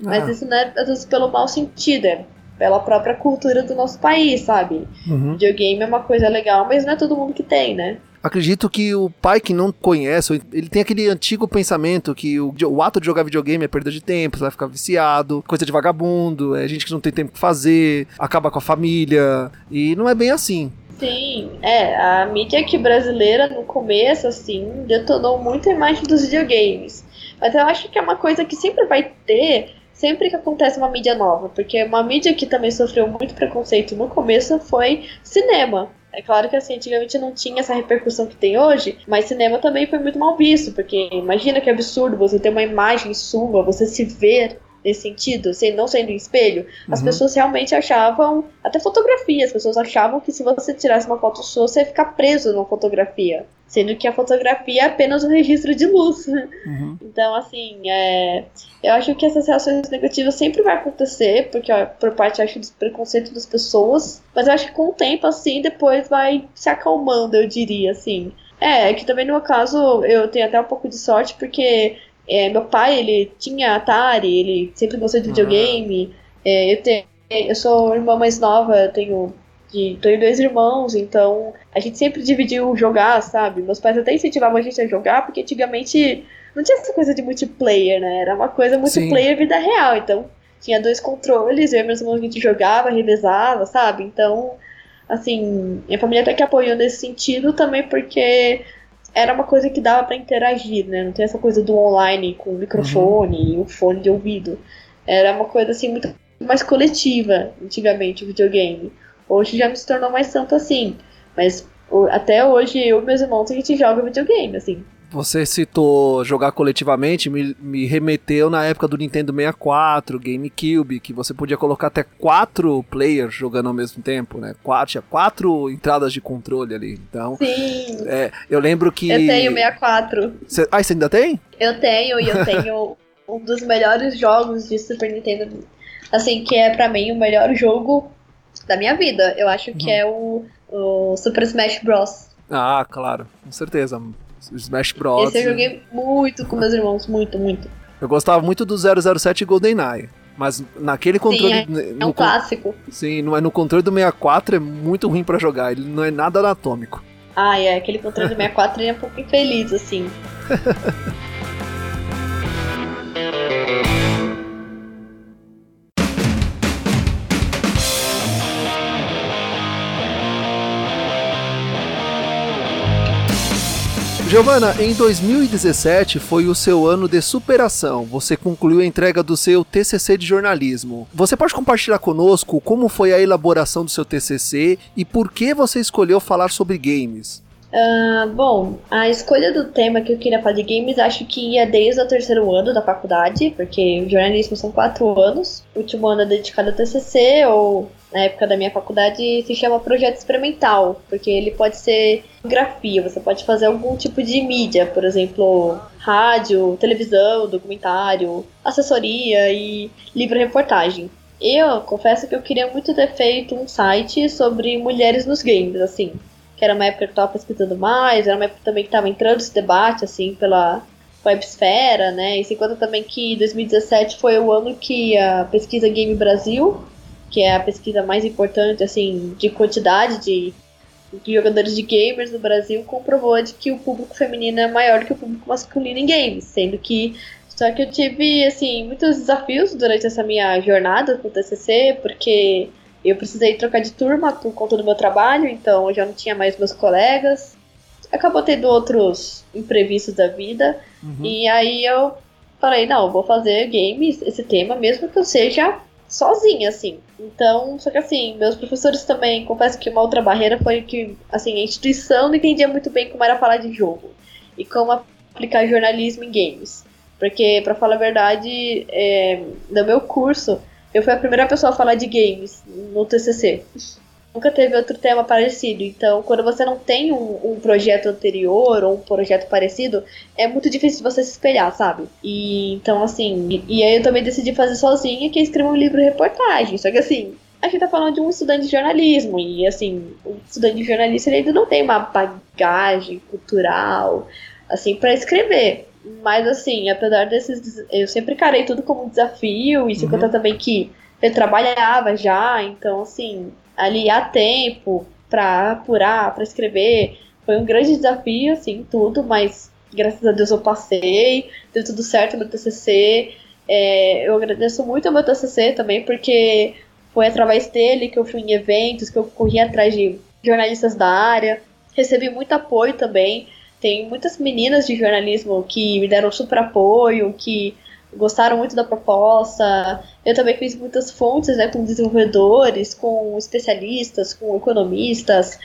Mas ah. isso não é, às vezes, pelo mau sentido, é pela própria cultura do nosso país, sabe? Uhum. Videogame é uma coisa legal, mas não é todo mundo que tem, né? Acredito que o pai que não conhece, ele tem aquele antigo pensamento que o, o ato de jogar videogame é perda de tempo, você vai ficar viciado, coisa de vagabundo, é gente que não tem tempo pra fazer, acaba com a família, e não é bem assim. Sim, é, a mídia aqui brasileira no começo, assim, detonou muito a imagem dos videogames. Mas eu acho que é uma coisa que sempre vai ter sempre que acontece uma mídia nova, porque uma mídia que também sofreu muito preconceito no começo foi cinema. É claro que assim, antigamente não tinha essa repercussão que tem hoje, mas cinema também foi muito mal visto, porque imagina que absurdo você ter uma imagem sua, você se ver nesse sentido, não sendo um espelho, as uhum. pessoas realmente achavam, até fotografia, as pessoas achavam que se você tirasse uma foto sua, você ia ficar preso numa fotografia. Sendo que a fotografia é apenas um registro de luz. Uhum. Então, assim, é, eu acho que essas reações negativas sempre vai acontecer, porque ó, por parte, acho, do preconceito das pessoas. Mas eu acho que com o tempo, assim, depois vai se acalmando, eu diria, assim. É, é que também no meu caso eu tenho até um pouco de sorte, porque é, meu pai, ele tinha Atari, ele sempre gostou de videogame. Uhum. É, eu, tenho, eu sou irmã mais nova, eu tenho, de, tenho dois irmãos, então a gente sempre dividiu jogar, sabe? Meus pais até incentivavam a gente a jogar, porque antigamente não tinha essa coisa de multiplayer, né? Era uma coisa multiplayer Sim. vida real, então tinha dois controles, eu e meus irmãos a gente jogava, revezava, sabe? Então, assim, minha família até que apoiou nesse sentido também, porque era uma coisa que dava para interagir, né? Não tem essa coisa do online com o microfone uhum. e o fone de ouvido. Era uma coisa assim muito mais coletiva, antigamente, o videogame. Hoje já se tornou mais tanto assim. Mas até hoje eu e meus irmãos a gente joga videogame, assim. Você citou jogar coletivamente, me, me, remeteu na época do Nintendo 64, GameCube, que você podia colocar até quatro players jogando ao mesmo tempo, né? Quatro, tinha quatro entradas de controle ali. Então, Sim. É, eu lembro que. Eu tenho 64. Cê, ah, você ainda tem? Eu tenho, e eu tenho um dos melhores jogos de Super Nintendo. Assim, que é para mim o melhor jogo da minha vida. Eu acho que uhum. é o, o Super Smash Bros. Ah, claro, com certeza. Smash Bros. Esse eu joguei muito com meus irmãos, muito, muito. Eu gostava muito do 007 GoldenEye. Mas naquele controle. Sim, é, é um clássico. Sim, no, no controle do 64 é muito ruim para jogar, ele não é nada anatômico. Ah, é, aquele controle do 64 é um pouco infeliz, assim. Giovana, em 2017 foi o seu ano de superação. Você concluiu a entrega do seu TCC de jornalismo. Você pode compartilhar conosco como foi a elaboração do seu TCC e por que você escolheu falar sobre games? Uh, bom, a escolha do tema que eu queria falar de games acho que ia desde o terceiro ano da faculdade, porque o jornalismo são quatro anos. O último ano é dedicado ao TCC, ou na época da minha faculdade se chama projeto experimental, porque ele pode ser grafia, você pode fazer algum tipo de mídia, por exemplo, rádio, televisão, documentário, assessoria e livro-reportagem. Eu confesso que eu queria muito ter feito um site sobre mulheres nos games, assim que era uma época que eu tava pesquisando mais, era uma época também que tava entrando esse debate, assim, pela websfera, né? E se conta também que 2017 foi o ano que a pesquisa Game Brasil, que é a pesquisa mais importante, assim, de quantidade de, de jogadores de gamers no Brasil, comprovou de que o público feminino é maior que o público masculino em games, sendo que só que eu tive, assim, muitos desafios durante essa minha jornada com o TCC, porque eu precisei trocar de turma por conta do meu trabalho, então eu já não tinha mais meus colegas. Acabou tendo outros imprevistos da vida. Uhum. E aí eu falei, não, vou fazer games, esse tema, mesmo que eu seja sozinha, assim. Então, só que assim, meus professores também, confesso que uma outra barreira foi que, assim, a instituição não entendia muito bem como era falar de jogo e como aplicar jornalismo em games. Porque, para falar a verdade, é, no meu curso, eu fui a primeira pessoa a falar de games no TCC. Nunca teve outro tema parecido. Então, quando você não tem um, um, projeto anterior ou um projeto parecido, é muito difícil de você se espelhar, sabe? E então, assim, e, e aí eu também decidi fazer sozinha, que é escrever um livro reportagem. Só que assim, a gente tá falando de um estudante de jornalismo. E assim, o estudante de jornalismo ele ainda não tem uma bagagem cultural, assim, para escrever. Mas assim, apesar desses. Eu sempre carei tudo como um desafio, e se uhum. conta também que eu trabalhava já, então assim, ali há tempo para apurar, para escrever. Foi um grande desafio, assim, tudo, mas graças a Deus eu passei, deu tudo certo no TCC. É, eu agradeço muito ao meu TCC também, porque foi através dele que eu fui em eventos, que eu corri atrás de jornalistas da área, recebi muito apoio também. Tem muitas meninas de jornalismo que me deram super apoio, que gostaram muito da proposta. Eu também fiz muitas fontes né, com desenvolvedores, com especialistas, com economistas.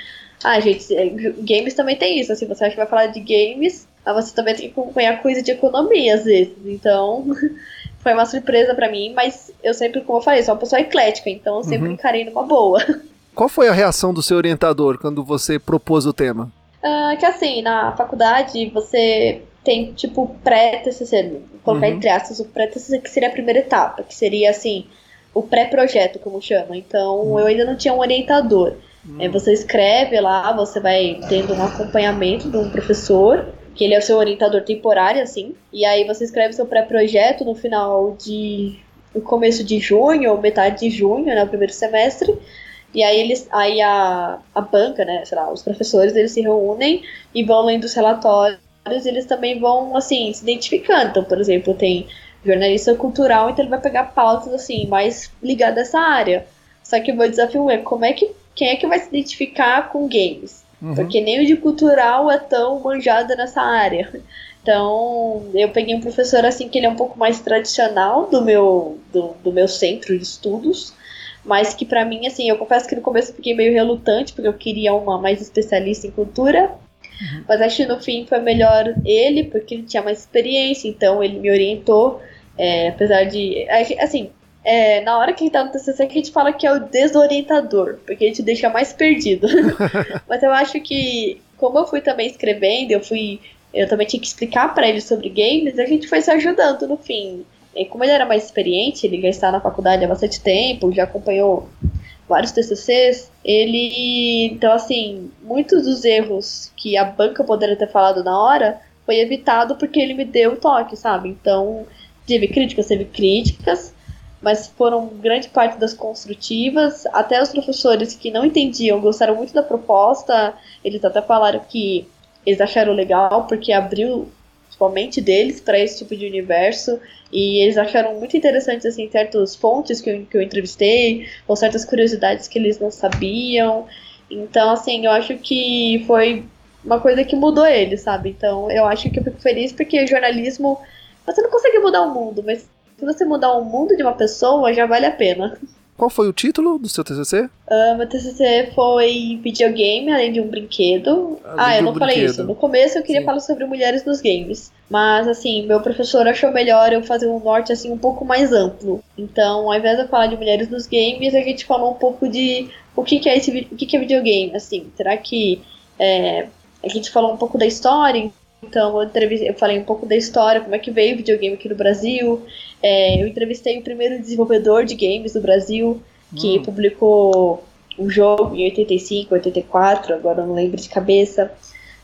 Ah, gente, é, games também tem isso. Assim, você acha que vai falar de games, mas você também tem que acompanhar coisa de economia às vezes. Então, foi uma surpresa para mim, mas eu sempre, como eu falei, sou uma pessoa eclética, então eu sempre uhum. encarei numa boa. Qual foi a reação do seu orientador quando você propôs o tema? Uh, que assim, na faculdade você tem tipo pré-TCC, colocar uhum. entre aspas o pré-TCC que seria a primeira etapa, que seria assim, o pré-projeto, como chama. Então uhum. eu ainda não tinha um orientador. Uhum. É, você escreve lá, você vai tendo um acompanhamento de um professor, que ele é o seu orientador temporário, assim, e aí você escreve seu pré-projeto no final de. no começo de junho ou metade de junho, né, o primeiro semestre. E aí eles, aí a, a banca, né, sei lá, os professores, eles se reúnem e vão lendo os relatórios, eles também vão, assim, se identificando. Então, por exemplo, tem jornalista cultural, então ele vai pegar pautas, assim, mais ligadas a essa área. Só que o meu desafio é como é que, quem é que vai se identificar com games? Uhum. Porque nem o de cultural é tão manjado nessa área. Então, eu peguei um professor, assim, que ele é um pouco mais tradicional do meu, do, do meu centro de estudos, mas que para mim, assim, eu confesso que no começo eu fiquei meio relutante, porque eu queria uma mais especialista em cultura, uhum. mas acho que no fim foi melhor ele, porque ele tinha mais experiência, então ele me orientou, é, apesar de, assim, é, na hora que a gente tá no TCC que a gente fala que é o desorientador, porque a gente deixa mais perdido. mas eu acho que, como eu fui também escrevendo, eu fui eu também tinha que explicar para ele sobre games, a gente foi se ajudando no fim. E como ele era mais experiente, ele já está na faculdade há bastante tempo, já acompanhou vários TCCs, ele. Então, assim, muitos dos erros que a banca poderia ter falado na hora foi evitado porque ele me deu o toque, sabe? Então, teve críticas, teve críticas, mas foram grande parte das construtivas. Até os professores que não entendiam gostaram muito da proposta, eles até falaram que eles acharam legal porque abriu tipo, a mente deles para esse tipo de universo e eles acharam muito interessantes, assim, certos pontos que eu, que eu entrevistei, ou certas curiosidades que eles não sabiam. Então, assim, eu acho que foi uma coisa que mudou ele, sabe? Então eu acho que eu fico feliz porque jornalismo. Você não consegue mudar o mundo, mas se você mudar o mundo de uma pessoa, já vale a pena. Qual foi o título do seu TCC? Uh, ah, meu TCC foi videogame, além de um brinquedo. Além ah, eu não um falei brinquedo. isso. No começo eu queria Sim. falar sobre mulheres nos games. Mas, assim, meu professor achou melhor eu fazer um norte, assim, um pouco mais amplo. Então, ao invés de eu falar de mulheres nos games, a gente falou um pouco de o que, que é esse o que, que é videogame, assim. Será que... É, a gente falou um pouco da história, então eu, eu falei um pouco da história, como é que veio o videogame aqui no Brasil. É, eu entrevistei o primeiro desenvolvedor de games do Brasil, que hum. publicou um jogo em 85, 84, agora não lembro de cabeça.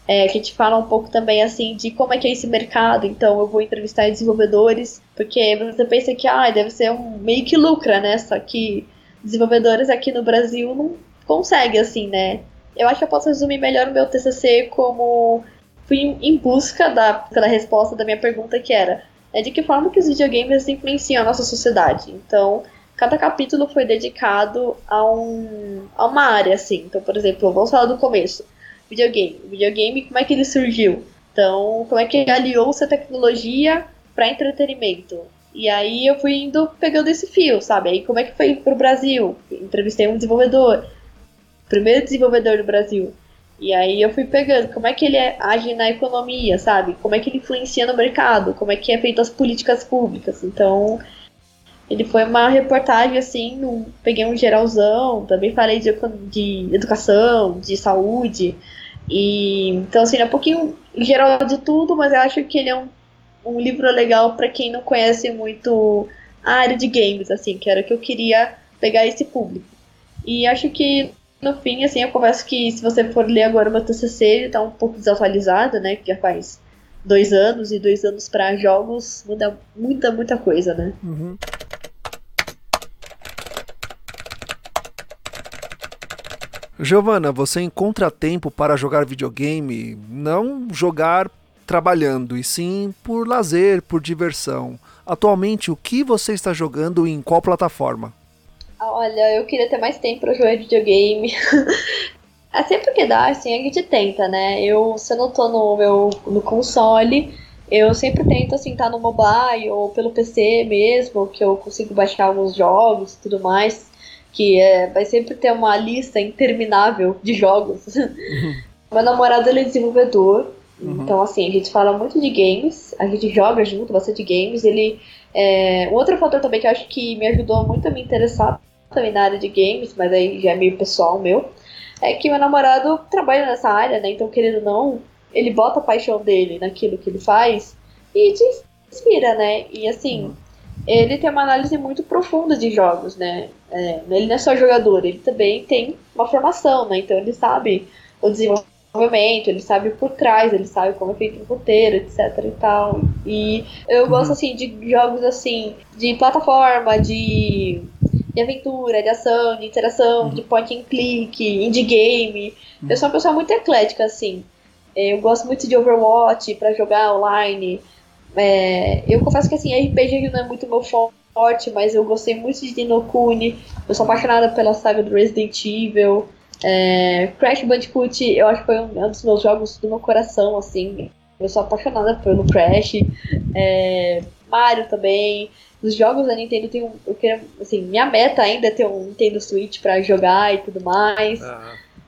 É, a gente fala um pouco também assim de como é que é esse mercado, então eu vou entrevistar desenvolvedores, porque você pensa que ah, deve ser um meio que lucra, né? Só que desenvolvedores aqui no Brasil não conseguem assim, né? Eu acho que eu posso resumir melhor o meu TCC como fui em busca da, pela resposta da minha pergunta que era é de que forma que os videogames influenciam a nossa sociedade. Então, cada capítulo foi dedicado a, um, a uma área, assim. Então, por exemplo, vamos falar do começo. Videogame. Videogame, como é que ele surgiu? Então, como é que aliou-se a tecnologia para entretenimento? E aí eu fui indo pegando esse fio, sabe? Aí como é que foi pro Brasil? Entrevistei um desenvolvedor. Primeiro desenvolvedor do Brasil. E aí eu fui pegando como é que ele age na economia, sabe? Como é que ele influencia no mercado, como é que é feito as políticas públicas. Então, ele foi uma reportagem assim, um, peguei um geralzão, também falei de, de educação, de saúde. E então assim, é um pouquinho geral de tudo, mas eu acho que ele é um, um livro legal para quem não conhece muito a área de games, assim, que era o que eu queria pegar esse público. E acho que no fim, assim, eu confesso que se você for ler agora o meu TCC, ele tá um pouco desatualizado, né? Que já faz dois anos e dois anos para jogos muda muita, muita coisa, né? Uhum. Giovana, você encontra tempo para jogar videogame? Não jogar trabalhando, e sim por lazer, por diversão. Atualmente, o que você está jogando e em qual plataforma? Olha, eu queria ter mais tempo para jogar videogame. é sempre que dá, assim, a gente tenta, né? Eu, se eu não tô no meu no console, eu sempre tento, assim, estar tá no mobile ou pelo PC mesmo, que eu consigo baixar alguns jogos e tudo mais. Que é, vai sempre ter uma lista interminável de jogos. Uhum. meu namorado, ele é desenvolvedor. Uhum. Então, assim, a gente fala muito de games, a gente joga junto bastante games. Ele. É, um outro fator também que eu acho que me ajudou muito a me interessar também na área de games, mas aí já é meio pessoal meu, é que meu namorado trabalha nessa área, né? Então, querendo ou não, ele bota a paixão dele naquilo que ele faz e te inspira, né? E assim, ele tem uma análise muito profunda de jogos, né? É, ele não é só jogador, ele também tem uma formação, né? Então ele sabe o desenvolvimento, ele sabe por trás, ele sabe como é feito o roteiro, etc e tal. E eu gosto, uhum. assim, de jogos, assim, de plataforma, de de aventura, de ação, de interação, uhum. de point and click, indie game. Uhum. Eu sou uma pessoa muito eclética, assim. Eu gosto muito de Overwatch para jogar online. É, eu confesso que assim, RPG não é muito meu forte, mas eu gostei muito de Dinokuni. Eu sou apaixonada pela saga do Resident Evil. É, Crash Bandicoot, eu acho que foi um, um, dos meus jogos do meu coração, assim. Eu sou apaixonada pelo Crash. É, Mario também. Os jogos da Nintendo tem um. Eu quero, assim, minha meta ainda é ter um Nintendo Switch para jogar e tudo mais.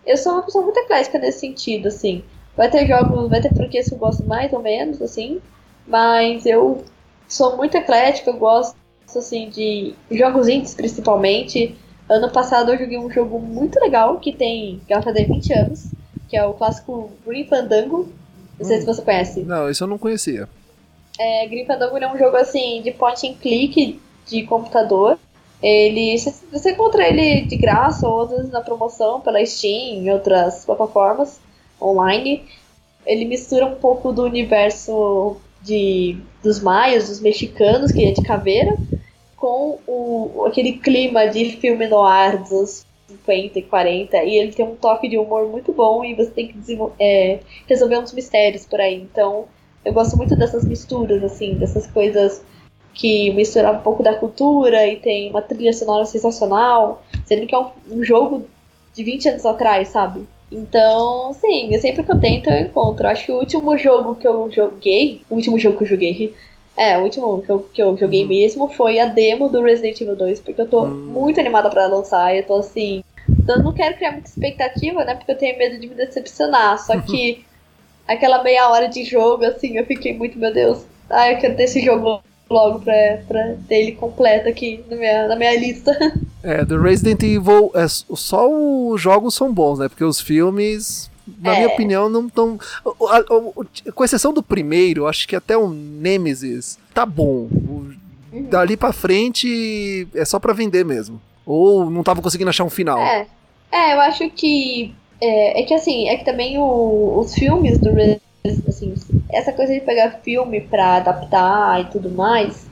Eu sou uma pessoa muito eclética nesse sentido, assim. Vai ter jogos, vai ter franquias que eu gosto mais ou menos, assim. Mas eu sou muito eclética, eu gosto, assim, de jogos indies principalmente. Ano passado eu joguei um jogo muito legal que tem. que vai fazer 20 anos, que é o clássico Green Fandango. Não sei hum. se você conhece. Não, isso eu não conhecia. É, Grim Fandango é um jogo assim de point and click de computador. Ele, você encontra ele de graça ou às vezes na promoção pela Steam e outras plataformas online. Ele mistura um pouco do universo de, dos maias, dos mexicanos, que é de caveira, com o, aquele clima de filme no ar dos 50 e 40. E ele tem um toque de humor muito bom e você tem que é, resolver uns mistérios por aí. Então eu gosto muito dessas misturas, assim, dessas coisas que misturam um pouco da cultura e tem uma trilha sonora sensacional, sendo que é um, um jogo de 20 anos atrás, sabe? Então, sim, sempre que eu tento eu encontro. Acho que o último jogo que eu joguei, o último jogo que eu joguei, é, o último que eu, que eu joguei uhum. mesmo foi a demo do Resident Evil 2, porque eu tô uhum. muito animada para lançar, eu tô assim, eu não quero criar muita expectativa, né, porque eu tenho medo de me decepcionar, só que aquela meia hora de jogo, assim, eu fiquei muito, meu Deus, ah, eu quero ter esse jogo logo pra, pra ter ele completo aqui na minha, na minha lista. É, do Resident Evil, é, só os jogos são bons, né? Porque os filmes, na é. minha opinião, não estão. Com exceção do primeiro, acho que até o Nemesis tá bom. Uhum. Dali pra frente é só pra vender mesmo. Ou não tava conseguindo achar um final. É, é eu acho que. É, é que assim, é que também o, os filmes do Resident assim, essa coisa de pegar filme pra adaptar e tudo mais,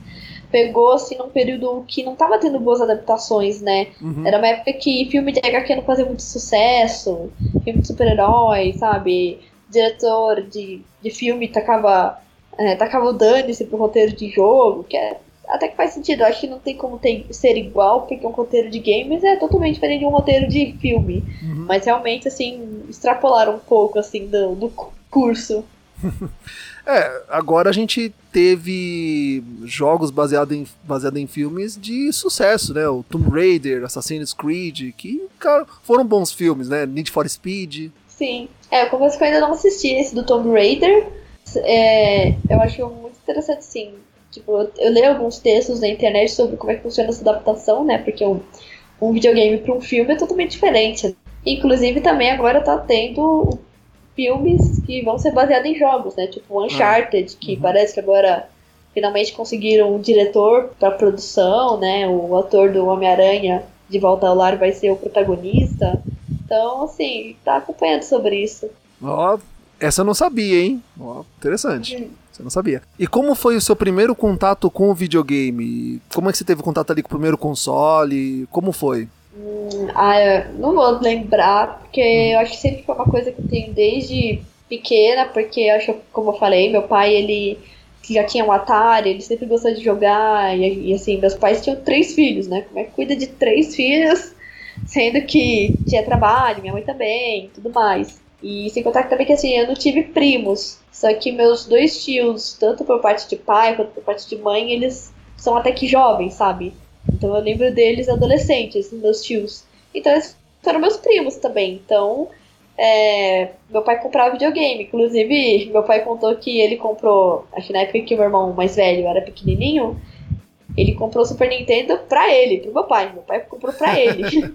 pegou assim num período que não tava tendo boas adaptações, né? Uhum. Era uma época que filme de HQ não fazia muito sucesso, filme de super-herói, sabe? Diretor de, de filme tacava, é, tacava o dane-se pro roteiro de jogo, que é, até que faz sentido. Eu acho que não tem como ter, ser igual, porque um roteiro de games é totalmente diferente de um roteiro de filme. Uhum. Mas realmente, assim, extrapolaram um pouco, assim, do, do curso. é, agora a gente teve jogos baseados em, baseado em filmes de sucesso, né? O Tomb Raider, Assassin's Creed, que cara, foram bons filmes, né? Need for Speed. Sim. É, eu confesso que eu ainda não assisti esse do Tomb Raider. É, eu acho muito interessante, sim. Tipo, eu, eu leio alguns textos na internet sobre como é que funciona essa adaptação, né? Porque um, um videogame para um filme é totalmente diferente. Inclusive, também agora tá tendo filmes que vão ser baseados em jogos, né? Tipo Uncharted, que uhum. parece que agora finalmente conseguiram um diretor para produção, né? O ator do Homem-Aranha de Volta ao Lar vai ser o protagonista. Então, assim, tá acompanhando sobre isso. Ó, oh, essa eu não sabia, hein? Ó, oh, interessante. Uhum. Você não sabia. E como foi o seu primeiro contato com o videogame? Como é que você teve contato ali com o primeiro console? Como foi? Ah, eu não vou lembrar, porque eu acho que sempre foi uma coisa que eu tenho desde pequena, porque eu acho, como eu falei, meu pai, ele já tinha um Atari, ele sempre gostou de jogar, e, e assim, meus pais tinham três filhos, né? Como é que cuida de três filhos, sendo que tinha trabalho, minha mãe também, tudo mais. E sem contar também que assim, eu não tive primos, só que meus dois tios, tanto por parte de pai quanto por parte de mãe, eles são até que jovens, sabe? Então eu lembro deles adolescentes, meus tios. Então eles foram meus primos também. Então é, meu pai comprava videogame. Inclusive, meu pai contou que ele comprou, acho que na época que o meu irmão mais velho era pequenininho, ele comprou o Super Nintendo pra ele, pro meu pai. Meu pai comprou pra ele.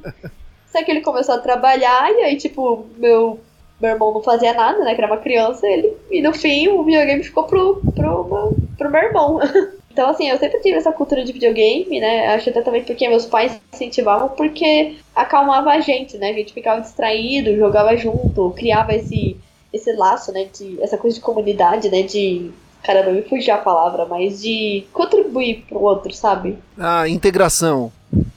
Só que ele começou a trabalhar e aí, tipo, meu, meu irmão não fazia nada, né? Que era uma criança, ele. E no fim o videogame ficou pro, pro, pro, pro meu irmão. Então, assim, eu sempre tive essa cultura de videogame, né? Acho até também porque meus pais incentivavam, porque acalmava a gente, né? A gente ficava distraído, jogava junto, criava esse, esse laço, né? De, essa coisa de comunidade, né? De. Cara, não me fugir a palavra, mas de contribuir pro outro, sabe? Ah, integração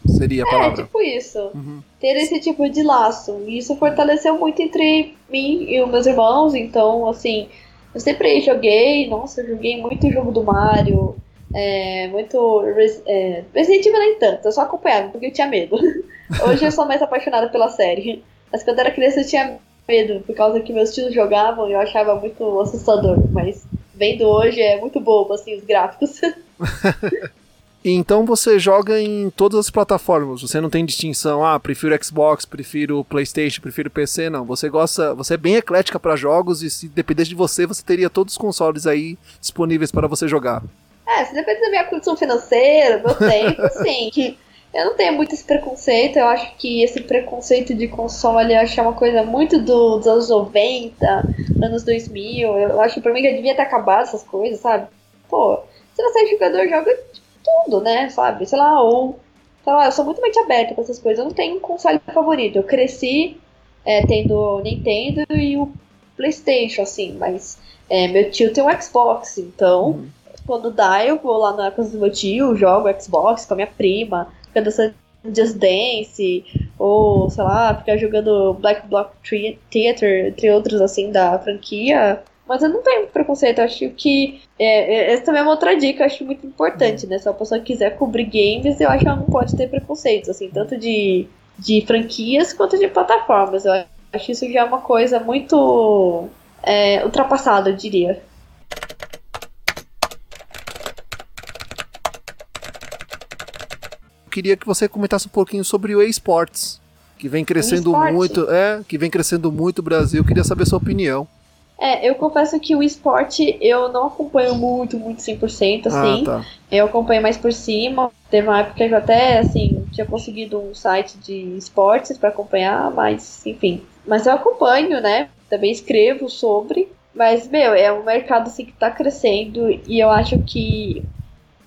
seria a é, palavra. É, tipo isso. Uhum. Ter esse tipo de laço. E isso fortaleceu muito entre mim e os meus irmãos. Então, assim, eu sempre joguei. Nossa, eu joguei muito jogo do Mario. É, muito. É, Resident Evil nem tanto, eu só acompanhava porque eu tinha medo. Hoje eu sou mais apaixonada pela série. Mas quando eu era criança eu tinha medo, por causa que meus tios jogavam e eu achava muito assustador. Mas vendo hoje é muito bobo, assim, os gráficos. Então você joga em todas as plataformas. Você não tem distinção, ah, prefiro Xbox, prefiro PlayStation, prefiro PC, não. Você gosta, você é bem eclética para jogos e se dependesse de você, você teria todos os consoles aí disponíveis para você jogar. É, se depende da minha condição financeira, meu tempo, sim. Eu não tenho muito esse preconceito, eu acho que esse preconceito de console eu acho é uma coisa muito do, dos anos 90, anos 2000. Eu acho que pra mim já devia ter acabado essas coisas, sabe? Pô, se você é jogador, joga tudo, né, sabe? Sei lá, ou. Sei lá, eu sou muito mente aberta pra essas coisas. Eu não tenho um console favorito. Eu cresci é, tendo Nintendo e o PlayStation, assim, mas é, meu tio tem um Xbox, então. Uhum quando dá, eu vou lá na casa do meu tio, jogo Xbox com a minha prima, fica dançando Just Dance, ou sei lá, ficar jogando Black Block Theater, entre outros assim da franquia. Mas eu não tenho preconceito, eu acho que. É, é, essa também é uma outra dica, eu acho muito importante, né? Se a pessoa quiser cobrir games, eu acho que ela não pode ter preconceitos, assim, tanto de, de franquias quanto de plataformas. Eu Acho que isso já é uma coisa muito é, ultrapassada, eu diria. Queria que você comentasse um pouquinho sobre o eSports, que vem crescendo muito, é, que vem crescendo muito o Brasil. Eu queria saber sua opinião. É, eu confesso que o esporte eu não acompanho muito, muito 100%, assim. Ah, tá. Eu acompanho mais por cima. Teve uma época que eu até, assim, tinha conseguido um site de esportes para acompanhar, mas, enfim. Mas eu acompanho, né? Também escrevo sobre. Mas, meu, é um mercado, assim, que tá crescendo e eu acho que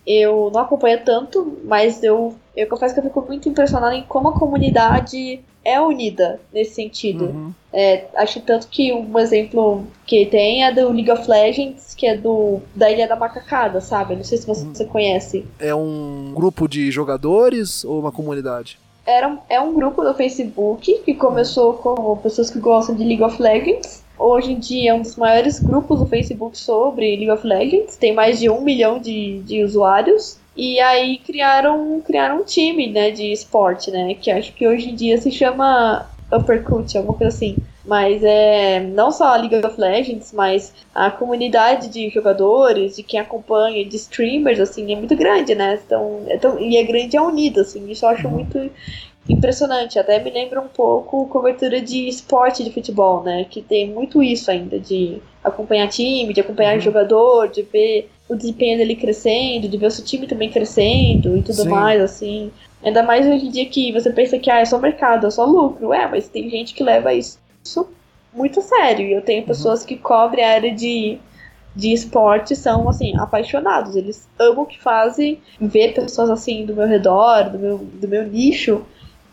eu não acompanho tanto, mas eu, eu confesso que eu fico muito impressionada em como a comunidade é unida nesse sentido. Uhum. É, acho tanto que um exemplo que tem é do League of Legends, que é do da Ilha da Macacada, sabe? Não sei se você, você conhece. É um grupo de jogadores ou uma comunidade? Era, é um grupo do Facebook que começou com pessoas que gostam de League of Legends. Hoje em dia é um dos maiores grupos do Facebook sobre League of Legends. Tem mais de um milhão de, de usuários. E aí criaram, criaram um time, né, de esporte, né, que acho que hoje em dia se chama Uppercut, alguma coisa assim. Mas é não só a League of Legends, mas a comunidade de jogadores, de quem acompanha, de streamers, assim, é muito grande, né? Então, é tão, e é grande e é unida, assim, isso eu acho muito impressionante. Até me lembra um pouco cobertura de esporte de futebol, né? Que tem muito isso ainda, de acompanhar time, de acompanhar uhum. jogador, de ver o desempenho dele crescendo, de ver o seu time também crescendo e tudo Sim. mais, assim. Ainda mais hoje em dia que você pensa que ah, é só mercado, é só lucro. É, mas tem gente que leva isso muito a sério. E eu tenho uhum. pessoas que cobrem a área de, de esporte são, assim, apaixonados. Eles amam o que fazem. Ver pessoas, assim, do meu redor, do meu, do meu nicho,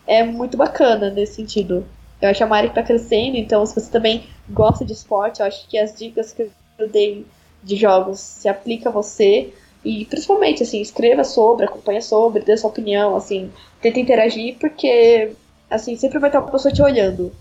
é muito bacana nesse sentido. Eu acho que a Mari tá crescendo, então se você também gosta de esporte, eu acho que as dicas que eu dei de jogos se aplica a você. E principalmente, assim, escreva sobre, acompanha sobre, dê sua opinião, assim, tenta interagir, porque, assim, sempre vai ter uma pessoa te olhando.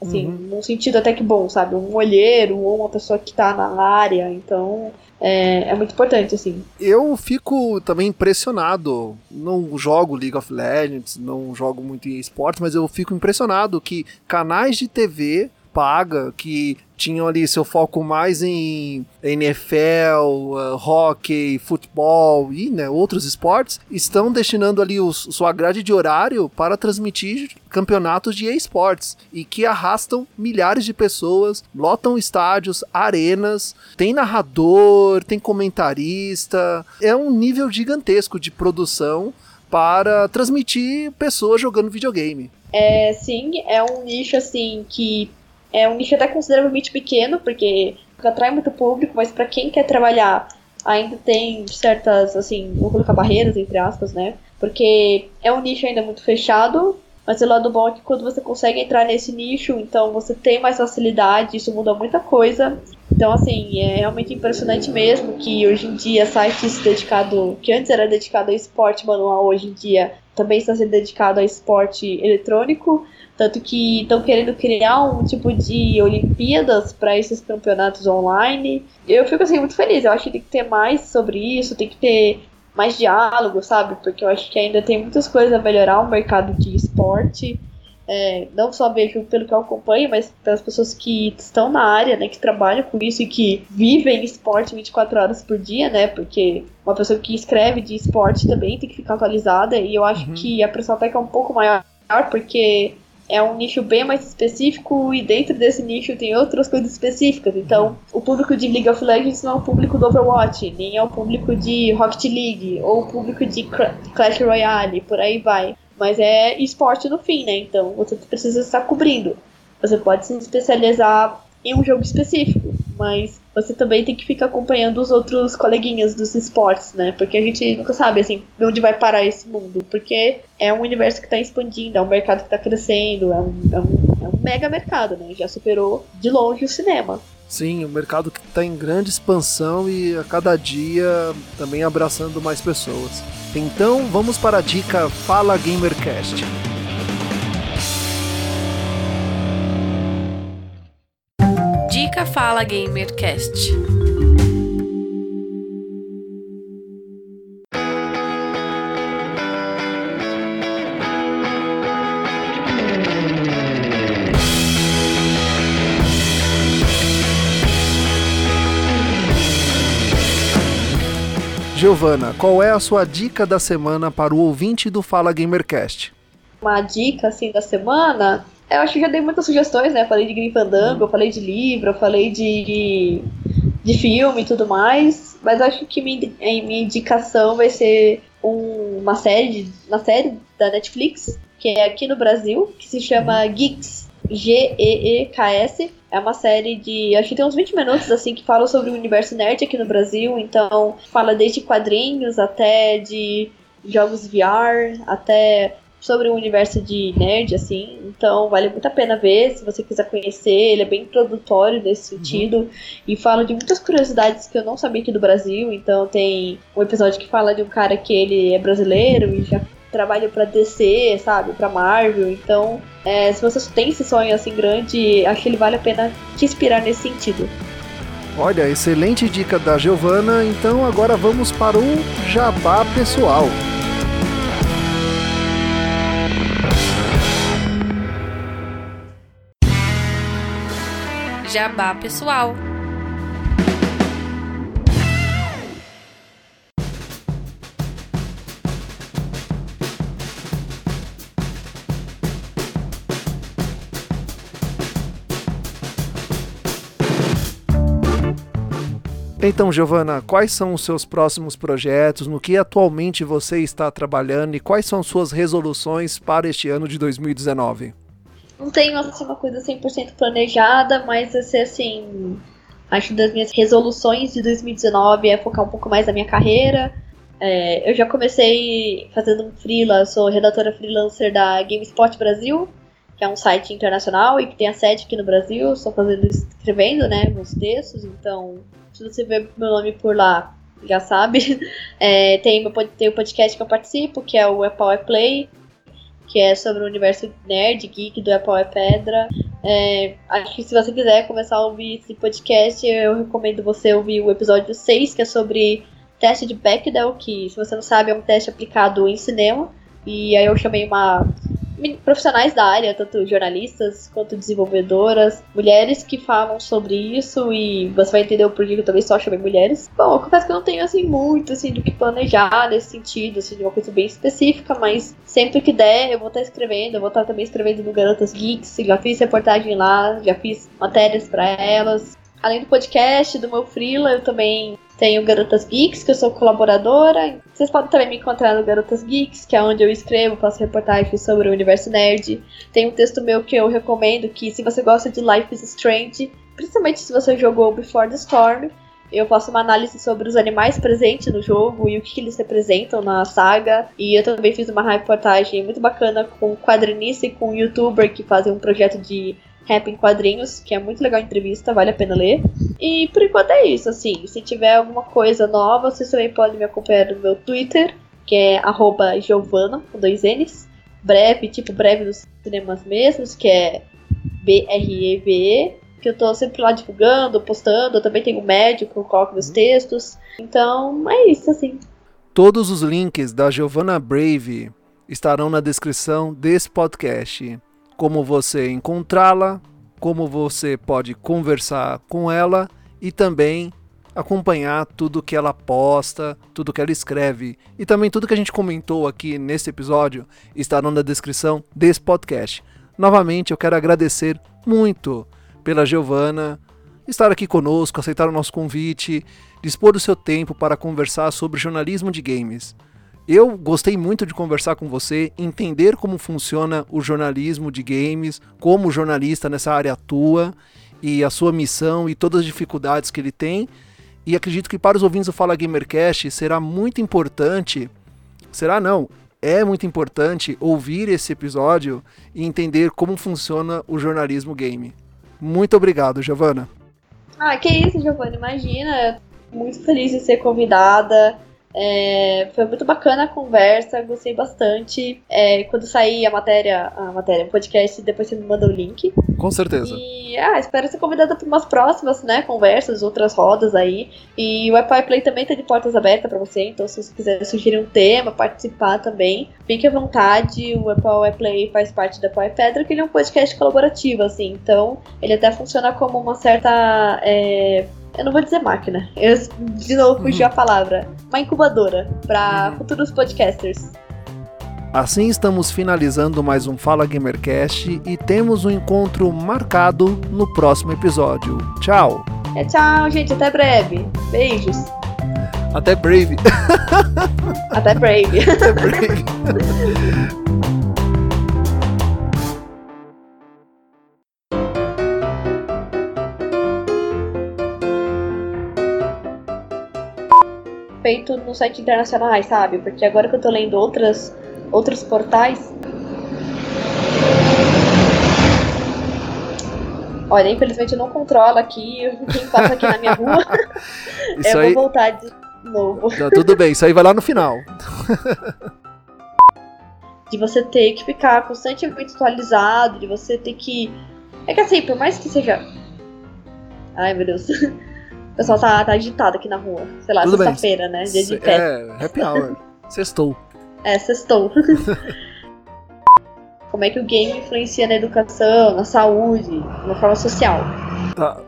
Assim, uhum. num sentido até que bom, sabe? Um olheiro ou uma pessoa que tá na área, então é, é, muito importante, assim. Eu fico também impressionado. Não jogo League of Legends, não jogo muito em esportes, mas eu fico impressionado que canais de TV paga, que tinham ali seu foco mais em NFL, uh, hockey, futebol e né, outros esportes, estão destinando ali os, sua grade de horário para transmitir campeonatos de esportes e que arrastam milhares de pessoas, lotam estádios, arenas, tem narrador, tem comentarista, é um nível gigantesco de produção para transmitir pessoas jogando videogame. É, sim, é um nicho assim que é um nicho até consideravelmente pequeno, porque atrai muito público, mas para quem quer trabalhar ainda tem certas, assim, vou colocar barreiras, entre aspas, né? Porque é um nicho ainda muito fechado, mas o lado bom é que quando você consegue entrar nesse nicho, então você tem mais facilidade, isso muda muita coisa. Então, assim, é realmente impressionante mesmo que hoje em dia sites dedicado, que antes era dedicado a esporte manual, hoje em dia também está sendo dedicado a esporte eletrônico. Tanto que estão querendo criar um tipo de Olimpíadas para esses campeonatos online. Eu fico assim muito feliz. Eu acho que tem que ter mais sobre isso, tem que ter mais diálogo, sabe? Porque eu acho que ainda tem muitas coisas a melhorar o mercado de esporte. É, não só vejo pelo que eu acompanho, mas pelas pessoas que estão na área, né, que trabalham com isso e que vivem esporte 24 horas por dia, né, porque uma pessoa que escreve de esporte também tem que ficar atualizada, e eu acho uhum. que a pressão até que é um pouco maior, porque é um nicho bem mais específico e dentro desse nicho tem outras coisas específicas. Então, o público de League of Legends não é o público do Overwatch, nem é o público de Rocket League ou o público de Clash Royale, por aí vai. Mas é esporte no fim, né? Então, você precisa estar cobrindo. Você pode se especializar em um jogo específico, mas você também tem que ficar acompanhando os outros coleguinhas dos esportes, né? Porque a gente nunca sabe, assim, onde vai parar esse mundo. Porque é um universo que está expandindo, é um mercado que está crescendo, é um, é, um, é um mega mercado, né? Já superou de longe o cinema. Sim, um mercado que está em grande expansão e a cada dia também abraçando mais pessoas. Então vamos para a dica Fala Gamercast. Fala Gamercast. Giovana, qual é a sua dica da semana para o ouvinte do Fala Gamercast? Uma dica assim da semana eu acho que já dei muitas sugestões, né? Falei de Grim Fandango, eu falei de livro, eu falei de, de filme e tudo mais, mas acho que minha, minha indicação vai ser um, uma série, uma série da Netflix, que é aqui no Brasil, que se chama Geeks, G-E-E-K-S. É uma série de. Acho que tem uns 20 minutos assim que fala sobre o universo nerd aqui no Brasil. Então, fala desde quadrinhos até de jogos VR, até sobre o universo de nerd, assim. Então, vale muito a pena ver se você quiser conhecer. Ele é bem introdutório nesse uhum. sentido. Uhum. E fala de muitas curiosidades que eu não sabia aqui do Brasil. Então, tem um episódio que fala de um cara que ele é brasileiro e já trabalha para DC, sabe, para Marvel. Então, é, se você tem esse sonho assim grande, acho que ele vale a pena te inspirar nesse sentido. Olha, excelente dica da Giovana. Então agora vamos para o jabá pessoal. Jabá pessoal. Então, Giovana, quais são os seus próximos projetos? No que atualmente você está trabalhando e quais são suas resoluções para este ano de 2019? Não tenho assim, uma coisa 100% planejada, mas assim, assim, acho que das minhas resoluções de 2019 é focar um pouco mais na minha carreira. É, eu já comecei fazendo um freela, sou redatora freelancer da GameSpot Brasil, que é um site internacional e que tem a sede aqui no Brasil. Estou fazendo, escrevendo, né, alguns textos, então se você ver meu nome por lá, já sabe. É, tem, meu, tem o podcast que eu participo, que é o Apple é Play, que é sobre o universo nerd, geek do Apple é Pedra. É, acho que se você quiser começar a ouvir esse podcast, eu recomendo você ouvir o episódio 6, que é sobre teste de Bechdel, que, se você não sabe, é um teste aplicado em cinema. E aí eu chamei uma profissionais da área, tanto jornalistas quanto desenvolvedoras, mulheres que falam sobre isso e você vai entender o porquê que eu também só chamei mulheres. Bom, eu confesso que eu não tenho assim muito assim do que planejar nesse sentido, assim, de uma coisa bem específica, mas sempre que der eu vou estar escrevendo, eu vou estar também escrevendo no Garotas Geeks, já fiz reportagem lá, já fiz matérias para elas. Além do podcast, do meu freela, eu também tenho Garotas Geeks, que eu sou colaboradora. Vocês podem também me encontrar no Garotas Geeks, que é onde eu escrevo, faço reportagens sobre o universo nerd. Tem um texto meu que eu recomendo que se você gosta de Life is Strange, principalmente se você jogou Before the Storm, eu faço uma análise sobre os animais presentes no jogo e o que eles representam na saga. E eu também fiz uma reportagem muito bacana com um quadrinista e com um youtuber que fazem um projeto de Rap em Quadrinhos, que é muito legal a entrevista, vale a pena ler. E por enquanto é isso, assim. Se tiver alguma coisa nova, vocês também podem me acompanhar no meu Twitter, que é Giovana, com dois N's. Breve, tipo breve nos cinemas mesmos, que é B-R-E-V-E. Que eu tô sempre lá divulgando, postando. Eu também tenho um médico, que eu coloco meus textos. Então, é isso, assim. Todos os links da Giovanna Brave estarão na descrição desse podcast como você encontrá-la, como você pode conversar com ela e também acompanhar tudo que ela posta, tudo que ela escreve e também tudo que a gente comentou aqui nesse episódio estará na descrição desse podcast. Novamente, eu quero agradecer muito pela Giovana estar aqui conosco, aceitar o nosso convite, dispor do seu tempo para conversar sobre jornalismo de games. Eu gostei muito de conversar com você, entender como funciona o jornalismo de games, como o jornalista nessa área atua e a sua missão e todas as dificuldades que ele tem. E acredito que para os ouvintes do Fala Gamercast será muito importante, será não, é muito importante ouvir esse episódio e entender como funciona o jornalismo game. Muito obrigado, Giovana. Ah, que isso, Giovana, imagina. Muito feliz de ser convidada. É, foi muito bacana a conversa, gostei bastante. É, quando sair a matéria, a matéria, o podcast, depois você me manda o link. Com certeza. E ah, espero ser convidada para umas próximas, né, conversas, outras rodas aí. E o Apple Play também tá de portas abertas para você, então se você quiser sugerir um tema, participar também, fique à vontade. O Apple Play faz parte da Apple Pedra, que ele é um podcast colaborativo, assim, então ele até funciona como uma certa é, Eu não vou dizer máquina. Eu de novo fugi a palavra. Uma incubadora para futuros podcasters. Assim estamos finalizando mais um Fala Gamercast e temos um encontro marcado no próximo episódio. Tchau! É, tchau, gente. Até breve. Beijos. Até breve. Até breve. Até breve. Feito no site internacionais, sabe? Porque agora que eu tô lendo outras, outros portais. Olha, infelizmente eu não controlo aqui quem passa aqui na minha rua. Isso eu aí... vou voltar de novo. Não, tudo bem, isso aí vai lá no final. de você ter que ficar constantemente atualizado, de você ter que. É que assim, por mais que seja. Ai meu Deus. O pessoal tá, tá agitado aqui na rua. Sei lá, sexta-feira, né? Dia de festa. É, happy hour. Sextou. É, sextou. Como é que o game influencia na educação, na saúde, de uma forma social? Tá,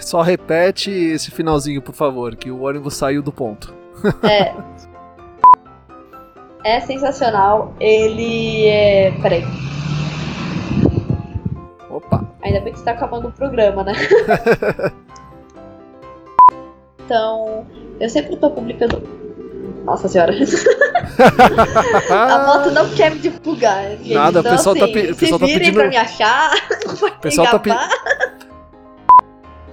só repete esse finalzinho, por favor, que o ônibus saiu do ponto. É. É sensacional. Ele é. Peraí. Opa! Ainda bem que está acabando o programa, né? então, eu sempre tô publicando. Nossa senhora. A moto não quer me divulgar. gente. Nada, o então, pessoal tá assim, pe- o pessoal tá se virem pedindo- pra me achar. O pessoal tá.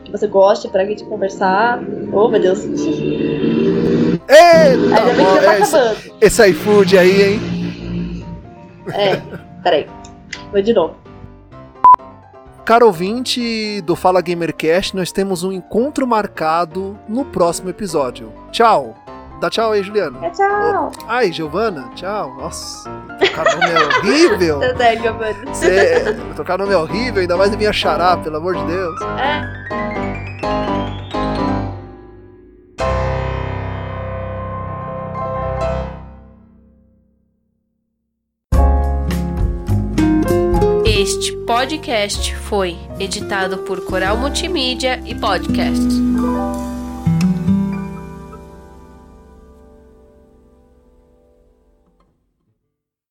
Que você goste pra gente conversar. Oh, meu Deus. Eita, Ainda bem que já tá ó, esse, acabando. esse iFood aí, hein? É, peraí. Vou de novo. Caro ouvinte do Fala Gamercast, nós temos um encontro marcado no próximo episódio. Tchau! Dá tchau aí, Juliana. É, tchau. Ai, Giovana, tchau. Nossa, tocar nome é horrível. Tá Giovanni. Cê, tocar nome é horrível, ainda mais na minha xará, pelo amor de Deus. É. Este podcast foi editado por Coral Multimídia e Podcast.